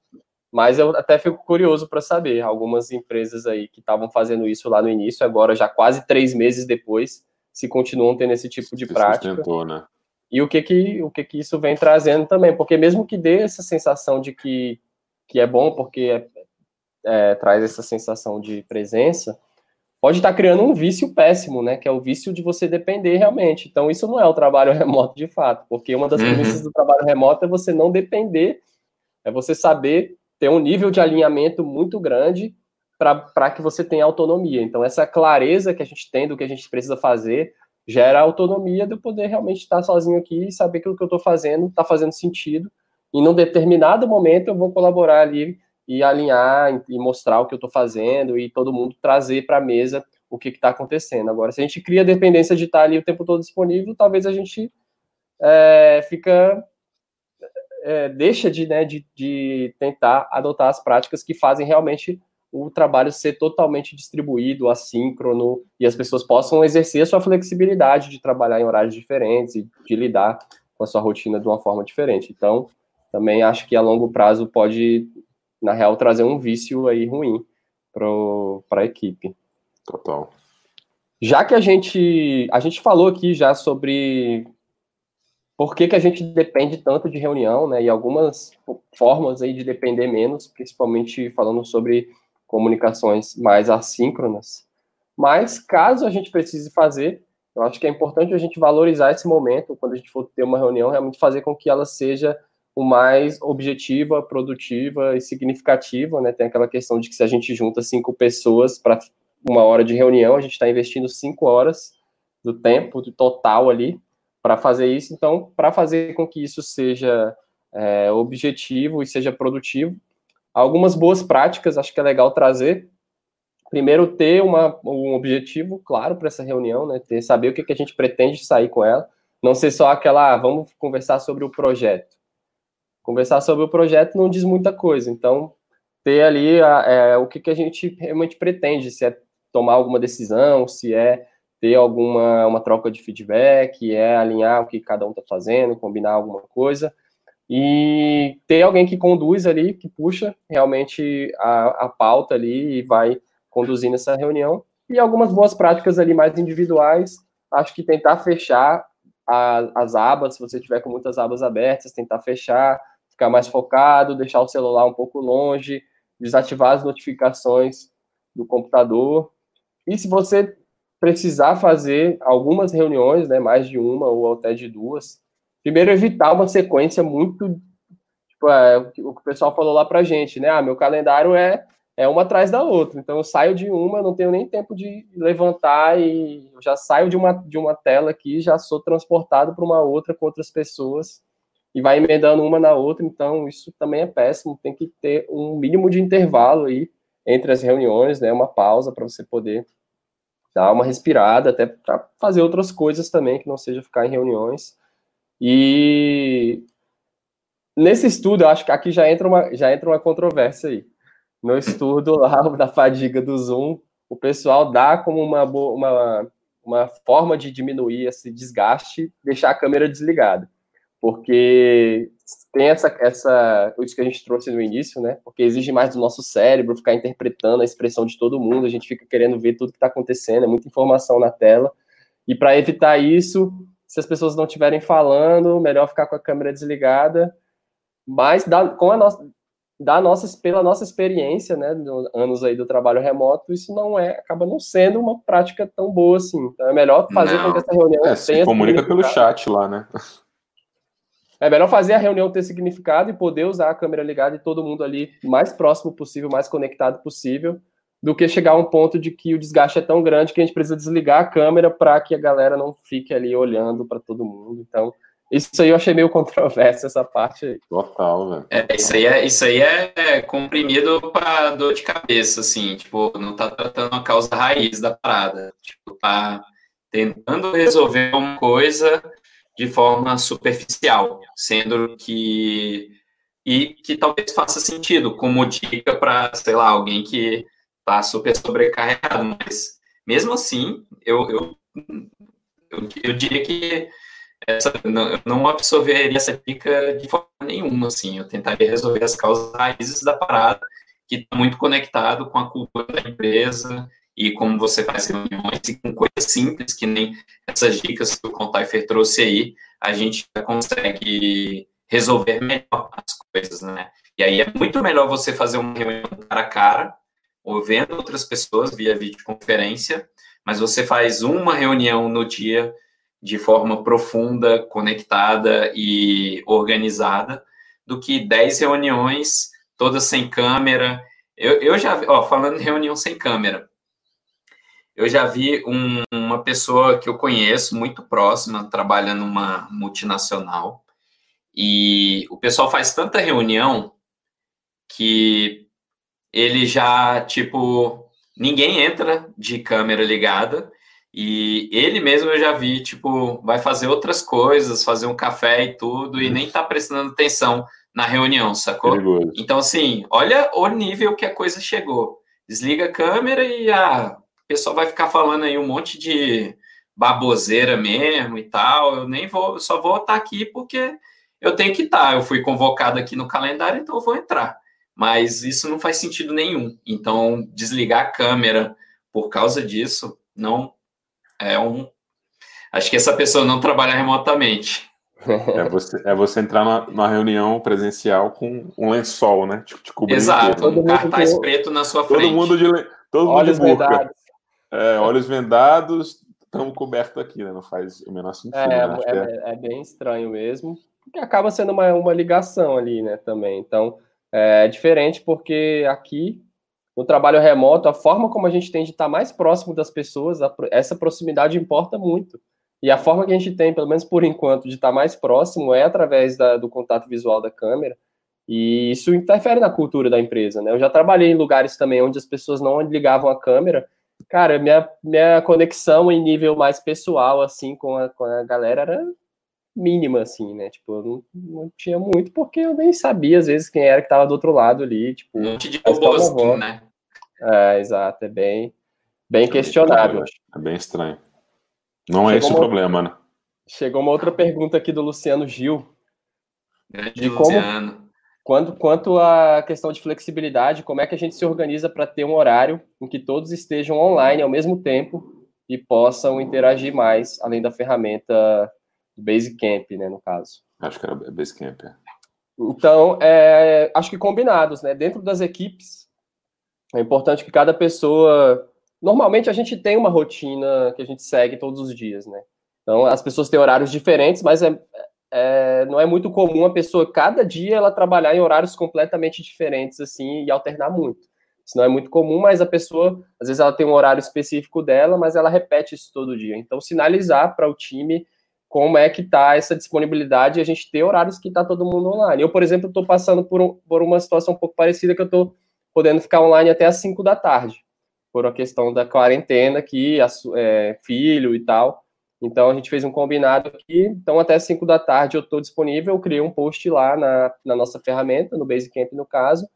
Mas eu até fico curioso para saber, algumas empresas aí que estavam fazendo isso lá no início, agora já quase três meses depois, se continuam tendo esse tipo de prática. né? E o que que, o que que isso vem trazendo também, porque mesmo que dê essa sensação de que, que é bom, porque é, é, traz essa sensação de presença, pode estar tá criando um vício péssimo, né? Que é o vício de você depender realmente. Então, isso não é o trabalho remoto de fato, porque uma das uhum. premissas do trabalho remoto é você não depender, é você saber ter um nível de alinhamento muito grande para que você tenha autonomia. Então, essa clareza que a gente tem do que a gente precisa fazer gera autonomia de eu poder realmente estar sozinho aqui e saber que o que eu estou fazendo está fazendo sentido. E num determinado momento eu vou colaborar ali e alinhar e mostrar o que eu estou fazendo e todo mundo trazer para a mesa o que está acontecendo. Agora, se a gente cria dependência de estar ali o tempo todo disponível, talvez a gente é, fica é, deixa de, né, de, de tentar adotar as práticas que fazem realmente o trabalho ser totalmente distribuído, assíncrono, e as pessoas possam exercer a sua flexibilidade de trabalhar em horários diferentes e de lidar com a sua rotina de uma forma diferente. Então, também acho que a longo prazo pode, na real, trazer um vício aí ruim para a equipe. Total. Já que a gente, a gente falou aqui já sobre por que, que a gente depende tanto de reunião, né, e algumas formas aí de depender menos, principalmente falando sobre comunicações mais assíncronas. Mas, caso a gente precise fazer, eu acho que é importante a gente valorizar esse momento, quando a gente for ter uma reunião, realmente fazer com que ela seja o mais objetiva, produtiva e significativa, né? Tem aquela questão de que se a gente junta cinco pessoas para uma hora de reunião, a gente está investindo cinco horas do tempo do total ali para fazer isso. Então, para fazer com que isso seja é, objetivo e seja produtivo, algumas boas práticas acho que é legal trazer. Primeiro, ter uma, um objetivo claro para essa reunião, né? Ter, saber o que, que a gente pretende sair com ela. Não ser só aquela, ah, vamos conversar sobre o projeto. Conversar sobre o projeto não diz muita coisa. Então, ter ali a, é, o que, que a gente realmente pretende, se é tomar alguma decisão, se é ter alguma uma troca de feedback, é alinhar o que cada um está fazendo, combinar alguma coisa e ter alguém que conduz ali, que puxa realmente a, a pauta ali e vai conduzindo essa reunião. E algumas boas práticas ali mais individuais, acho que tentar fechar a, as abas, se você tiver com muitas abas abertas, tentar fechar, ficar mais focado, deixar o celular um pouco longe, desativar as notificações do computador. E se você precisar fazer algumas reuniões, né, mais de uma ou até de duas, primeiro evitar uma sequência muito tipo, é, o que o pessoal falou lá pra gente, né? Ah, meu calendário é é uma atrás da outra. Então eu saio de uma, não tenho nem tempo de levantar e eu já saio de uma de uma tela aqui, já sou transportado para uma outra com outras pessoas e vai emendando uma na outra. Então isso também é péssimo. Tem que ter um mínimo de intervalo aí entre as reuniões, né? Uma pausa para você poder dar uma respirada, até para fazer outras coisas também que não seja ficar em reuniões. E nesse estudo, eu acho que aqui já entra uma, já entra uma controvérsia aí. No estudo lá da fadiga do Zoom, o pessoal dá como uma, uma, uma forma de diminuir esse desgaste, deixar a câmera desligada. Porque tem essa, essa, isso que a gente trouxe no início, né? Porque exige mais do nosso cérebro ficar interpretando a expressão de todo mundo, a gente fica querendo ver tudo que está acontecendo, é muita informação na tela. E para evitar isso, se as pessoas não estiverem falando, melhor ficar com a câmera desligada. Mas da, com a nossa, da nossa, pela nossa experiência, né, anos aí do trabalho remoto, isso não é, acaba não sendo uma prática tão boa assim. Então é melhor fazer não. com que essa reunião é, se comunica pelo chat lá, né? É melhor fazer a reunião ter significado e poder usar a câmera ligada e todo mundo ali mais próximo possível, mais conectado possível, do que chegar a um ponto de que o desgaste é tão grande que a gente precisa desligar a câmera para que a galera não fique ali olhando para todo mundo. Então, isso aí eu achei meio controverso, essa parte aí. Total, velho. É, isso aí é, isso aí é comprimido para dor de cabeça, assim, tipo, não tá tratando a causa raiz da parada. Tipo, tá tentando resolver uma coisa de forma superficial, sendo que e que talvez faça sentido como dica para, sei lá, alguém que tá super sobrecarregado, mas mesmo assim, eu, eu, eu, eu diria que essa, não, eu não absorveria essa dica de forma nenhuma, assim, eu tentaria resolver as causas raízes da parada, que está muito conectado com a cultura da empresa e como você faz reuniões e com coisas simples, que nem essas dicas que o Contaifer trouxe aí, a gente consegue resolver melhor as coisas, né? E aí é muito melhor você fazer uma reunião cara a cara, ou vendo outras pessoas via videoconferência, mas você faz uma reunião no dia de forma profunda, conectada e organizada, do que 10 reuniões, todas sem câmera. Eu, eu já, ó, falando em reunião sem câmera, eu já vi um, uma pessoa que eu conheço, muito próxima, trabalha numa multinacional, e o pessoal faz tanta reunião que ele já, tipo, ninguém entra de câmera ligada. E ele mesmo eu já vi, tipo, vai fazer outras coisas, fazer um café e tudo, e nem tá prestando atenção na reunião, sacou? Perigoso. Então, assim, olha o nível que a coisa chegou. Desliga a câmera e a o pessoal vai ficar falando aí um monte de baboseira mesmo e tal. Eu nem vou, eu só vou estar aqui porque eu tenho que estar. Eu fui convocado aqui no calendário, então eu vou entrar. Mas isso não faz sentido nenhum. Então, desligar a câmera por causa disso não é um. Acho que essa pessoa não trabalha remotamente. É você, é você entrar na, na reunião presencial com um lençol, né? Tipo, te cobrir Exato, um cartaz preto na sua todo frente. Mundo de, todo olhos mundo de vendados. É, olhos vendados, estamos cobertos aqui, né? Não faz o menor sentido. É, né? é, é, é, bem estranho mesmo, porque acaba sendo uma, uma ligação ali, né? Também. Então, é diferente porque aqui no trabalho remoto, a forma como a gente tem de estar mais próximo das pessoas, essa proximidade importa muito. E a forma que a gente tem, pelo menos por enquanto, de estar mais próximo é através da, do contato visual da câmera. E isso interfere na cultura da empresa, né? Eu já trabalhei em lugares também onde as pessoas não ligavam a câmera. Cara, minha, minha conexão em nível mais pessoal, assim, com a, com a galera era mínima, assim, né? Tipo, eu não, não tinha muito, porque eu nem sabia, às vezes, quem era que estava do outro lado ali, tipo... Não te robôzinho, né? É, exato, é bem, bem é questionável. É bem estranho. Não é Chegou é esse o problema, né? Chegou uma outra pergunta aqui do Luciano Gil. Grande de como, Luciano. Quanto, quanto à questão de flexibilidade, como é que a gente se organiza para ter um horário em que todos estejam online ao mesmo tempo e possam interagir mais, além da ferramenta do Basecamp, né, no caso. Acho que era Basecamp, é. Então, é, acho que combinados, né? Dentro das equipes, é importante que cada pessoa. Normalmente a gente tem uma rotina que a gente segue todos os dias, né? Então, as pessoas têm horários diferentes, mas é, é, não é muito comum a pessoa, cada dia, ela trabalhar em horários completamente diferentes, assim, e alternar muito. Isso não é muito comum, mas a pessoa, às vezes, ela tem um horário específico dela, mas ela repete isso todo dia. Então, sinalizar para o time como é que está essa disponibilidade e a gente ter horários que está todo mundo online. Eu, por exemplo, estou passando por, um, por, uma situação um pouco parecida que eu estou podendo ficar online até às 5 da tarde, por uma questão da quarentena aqui, é, filho e tal. Então, a gente fez um combinado aqui, então até às 5 da tarde eu estou disponível, eu criei um post lá na, na nossa ferramenta, no Basecamp no caso,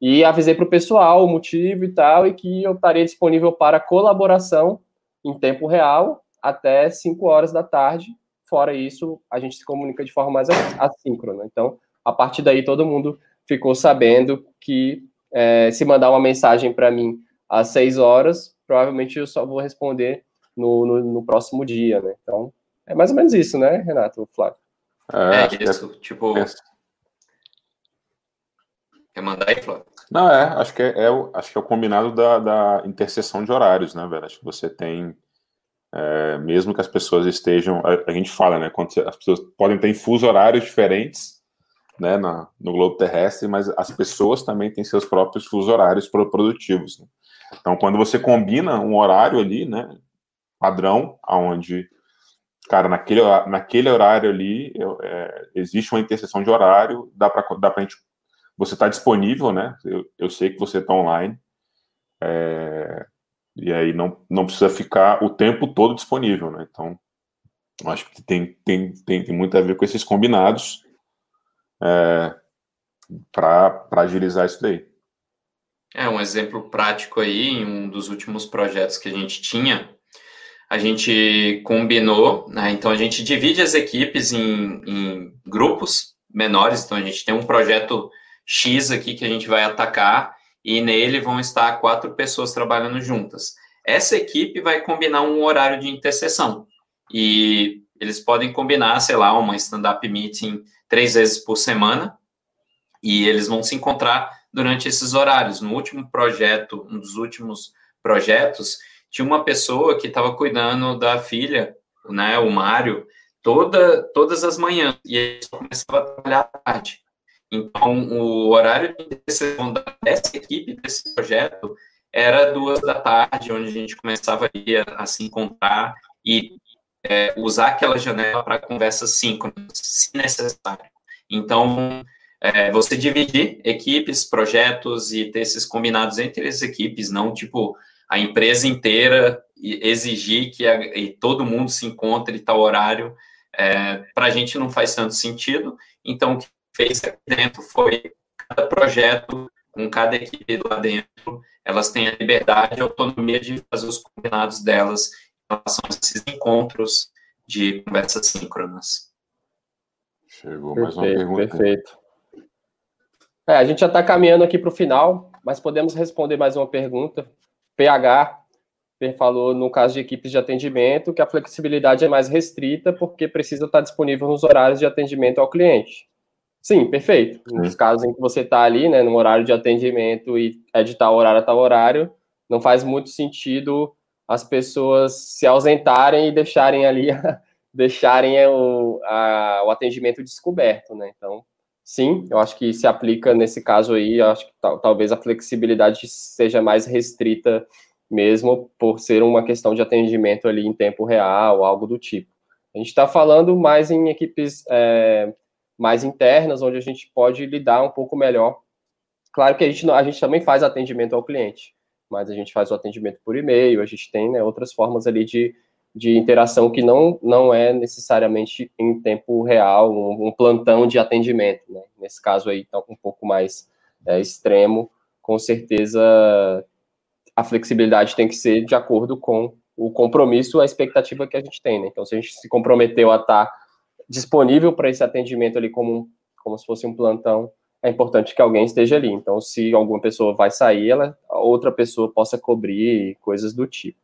e avisei para o pessoal o motivo e tal, e que eu estaria disponível para colaboração em tempo real até 5 horas da tarde, Fora isso, a gente se comunica de forma mais assíncrona. Então, a partir daí, todo mundo ficou sabendo que é, se mandar uma mensagem para mim às seis horas, provavelmente eu só vou responder no, no, no, próximo dia, né? Então, é mais ou menos isso, né, Renato, Flávio? É, é isso, é, tipo... É. Quer mandar aí, Flávio? Não, é, acho que é, é, acho que é o combinado da, da interseção de horários, né, velho? Acho que você tem é, mesmo que as pessoas estejam, a, a, gente fala, né, quando as pessoas podem ter fuso horários diferentes, né, na, no globo terrestre, mas as pessoas também têm seus próprios fuso horários produtivos. Né? Então, quando você combina um horário ali, né, padrão, aonde, cara, naquele, naquele horário ali eu, é, existe uma interseção de horário, dá para dá gente, você está disponível, né, eu, eu sei que você está online, é, e aí não, não precisa ficar o tempo todo disponível, né? Então, acho que tem, tem, tem, tem muito a ver com esses combinados é, para agilizar isso daí. É, um exemplo prático aí, em um dos últimos projetos que a gente tinha, a gente combinou, né, então a gente divide as equipes em, em grupos menores, então a gente tem um projeto X aqui que a gente vai atacar, e nele vão estar quatro pessoas trabalhando juntas. Essa equipe vai combinar um horário de interseção e eles podem combinar, sei lá, uma stand-up meeting três vezes por semana e eles vão se encontrar durante esses horários. No último projeto, um dos últimos projetos, tinha uma pessoa que estava cuidando da filha, né, o Mário, toda, todas as manhãs e ele começava a trabalhar à tarde. Então, o horário de decisão dessa equipe, desse projeto, era duas da tarde, onde a gente começava a, a se encontrar e é, usar aquela janela para conversas síncronas, se necessário. Então, é, você dividir equipes, projetos e ter esses combinados entre as equipes, não tipo a empresa inteira exigir que a, e todo mundo se encontre em tal horário. É, Para a gente não faz tanto sentido. Então, o que fez aqui dentro foi cada projeto, com cada equipe lá dentro, elas têm a liberdade e a autonomia de fazer os combinados delas em relação a esses encontros de conversas síncronas. Chegou mais perfeito, uma pergunta. Perfeito. É, a gente já está caminhando aqui para o final, mas podemos responder mais uma pergunta. PH falou, no caso de equipes de atendimento, que a flexibilidade é mais restrita porque precisa estar disponível nos horários de atendimento ao cliente. Sim, perfeito. Nos casos em que você está ali, né, no horário de atendimento e é de tal horário a tal horário, não faz muito sentido as pessoas se ausentarem e deixarem ali, deixarem o, a, o atendimento descoberto, né? Então, sim, eu acho que se aplica nesse caso aí, acho que talvez a flexibilidade seja mais restrita mesmo por ser uma questão de atendimento ali em tempo real, algo do tipo. A gente está falando mais em equipes é, mais internas, onde a gente pode lidar um pouco melhor. Claro que a gente, a gente também faz atendimento ao cliente, mas a gente faz o atendimento por e-mail, a gente tem né, outras formas ali de, de interação que não, não é necessariamente em tempo real, um, um plantão de atendimento. Né? Nesse caso aí, tá um pouco mais é, extremo, com certeza a flexibilidade tem que ser de acordo com o compromisso, a expectativa que a gente tem. Né? Então, se a gente se comprometeu a estar disponível para esse atendimento ali como, como se fosse um plantão, é importante que alguém esteja ali. Então, se alguma pessoa vai sair, ela, outra pessoa possa cobrir coisas do tipo.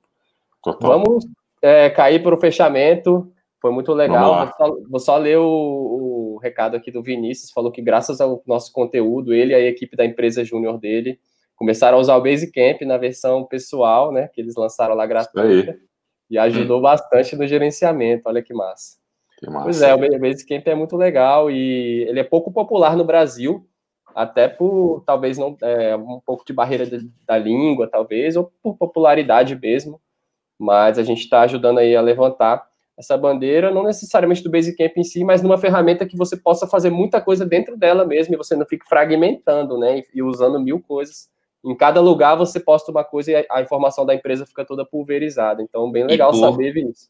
Total. Vamos é, cair para o fechamento. Foi muito legal. Vou só, vou só, ler o, o, recado aqui do Vinícius. Falou que graças ao nosso conteúdo, ele e a equipe da empresa júnior dele começaram a usar o Basecamp na versão pessoal, né? Que eles lançaram lá gratuita. E ajudou hum. bastante no gerenciamento. Olha que massa. Que massa. Pois é, o Basecamp é muito legal e ele é pouco popular no Brasil, até por talvez não é, um pouco de barreira de, da língua, talvez, ou por popularidade mesmo mas a gente está ajudando aí a levantar essa bandeira, não necessariamente do Basecamp em si, mas numa ferramenta que você possa fazer muita coisa dentro dela mesmo e você não fique fragmentando, né, e usando mil coisas. Em cada lugar você posta uma coisa e a informação da empresa fica toda pulverizada. Então, bem legal por, saber isso.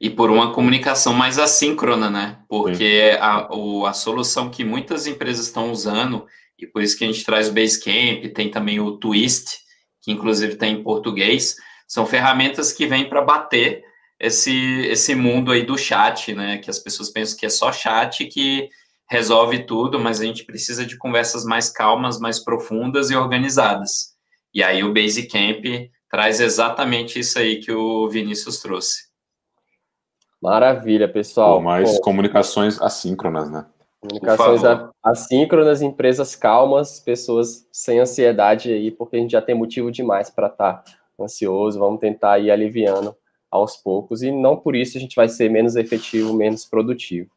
E por uma comunicação mais assíncrona, né? Porque a, o, a solução que muitas empresas estão usando, e por isso que a gente traz o Basecamp, tem também o Twist, que inclusive tem em português, são ferramentas que vêm para bater esse, esse mundo aí do chat, né? Que as pessoas pensam que é só chat que resolve tudo, mas a gente precisa de conversas mais calmas, mais profundas e organizadas. E aí o Basecamp traz exatamente isso aí que o Vinícius trouxe. Maravilha, pessoal. Pô, mais Pô. comunicações assíncronas, né? Comunicações assíncronas, empresas calmas, pessoas sem ansiedade aí, porque a gente já tem motivo demais para estar tá ansioso, vamos tentar ir aliviando aos poucos, e não por isso a gente vai ser menos efetivo, menos produtivo.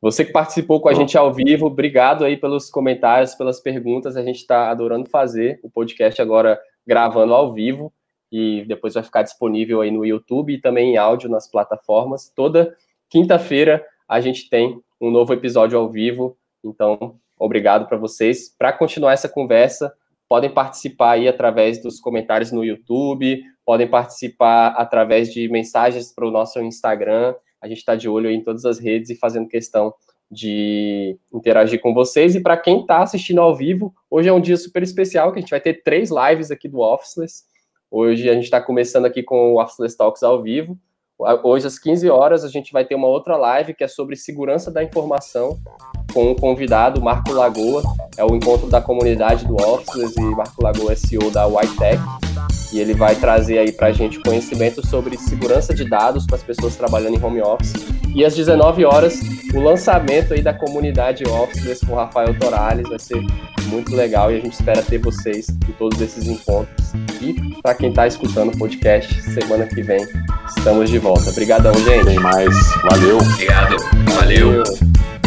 Você que participou com a gente ao vivo, obrigado aí pelos comentários, pelas perguntas, a gente está adorando fazer o podcast agora gravando ao vivo, e depois vai ficar disponível aí no YouTube e também em áudio nas plataformas. Toda quinta-feira a gente tem um novo episódio ao vivo, então obrigado para vocês. Para continuar essa conversa, podem participar aí através dos comentários no YouTube, podem participar através de mensagens para o nosso Instagram. A gente está de olho em todas as redes e fazendo questão de interagir com vocês. E para quem está assistindo ao vivo, hoje é um dia super especial, que a gente vai ter três lives aqui do Officeless. Hoje a gente está começando aqui com o Officeless Talks ao vivo. Hoje, às 15 horas, a gente vai ter uma outra live que é sobre segurança da informação com um convidado, Marco Lagoa. É o encontro da comunidade do Officeless e Marco Lagoa é CEO da Whitech. E ele vai trazer aí para a gente conhecimento sobre segurança de dados para as pessoas trabalhando em home office. E às 19 horas, o lançamento aí da comunidade Officeless com o Rafael Torales. Vai ser muito legal e a gente espera ter vocês em todos esses encontros. E para quem está escutando o podcast, semana que vem estamos de volta. Obrigadão, gente. Tem mais. Valeu. Obrigado. Valeu. Valeu.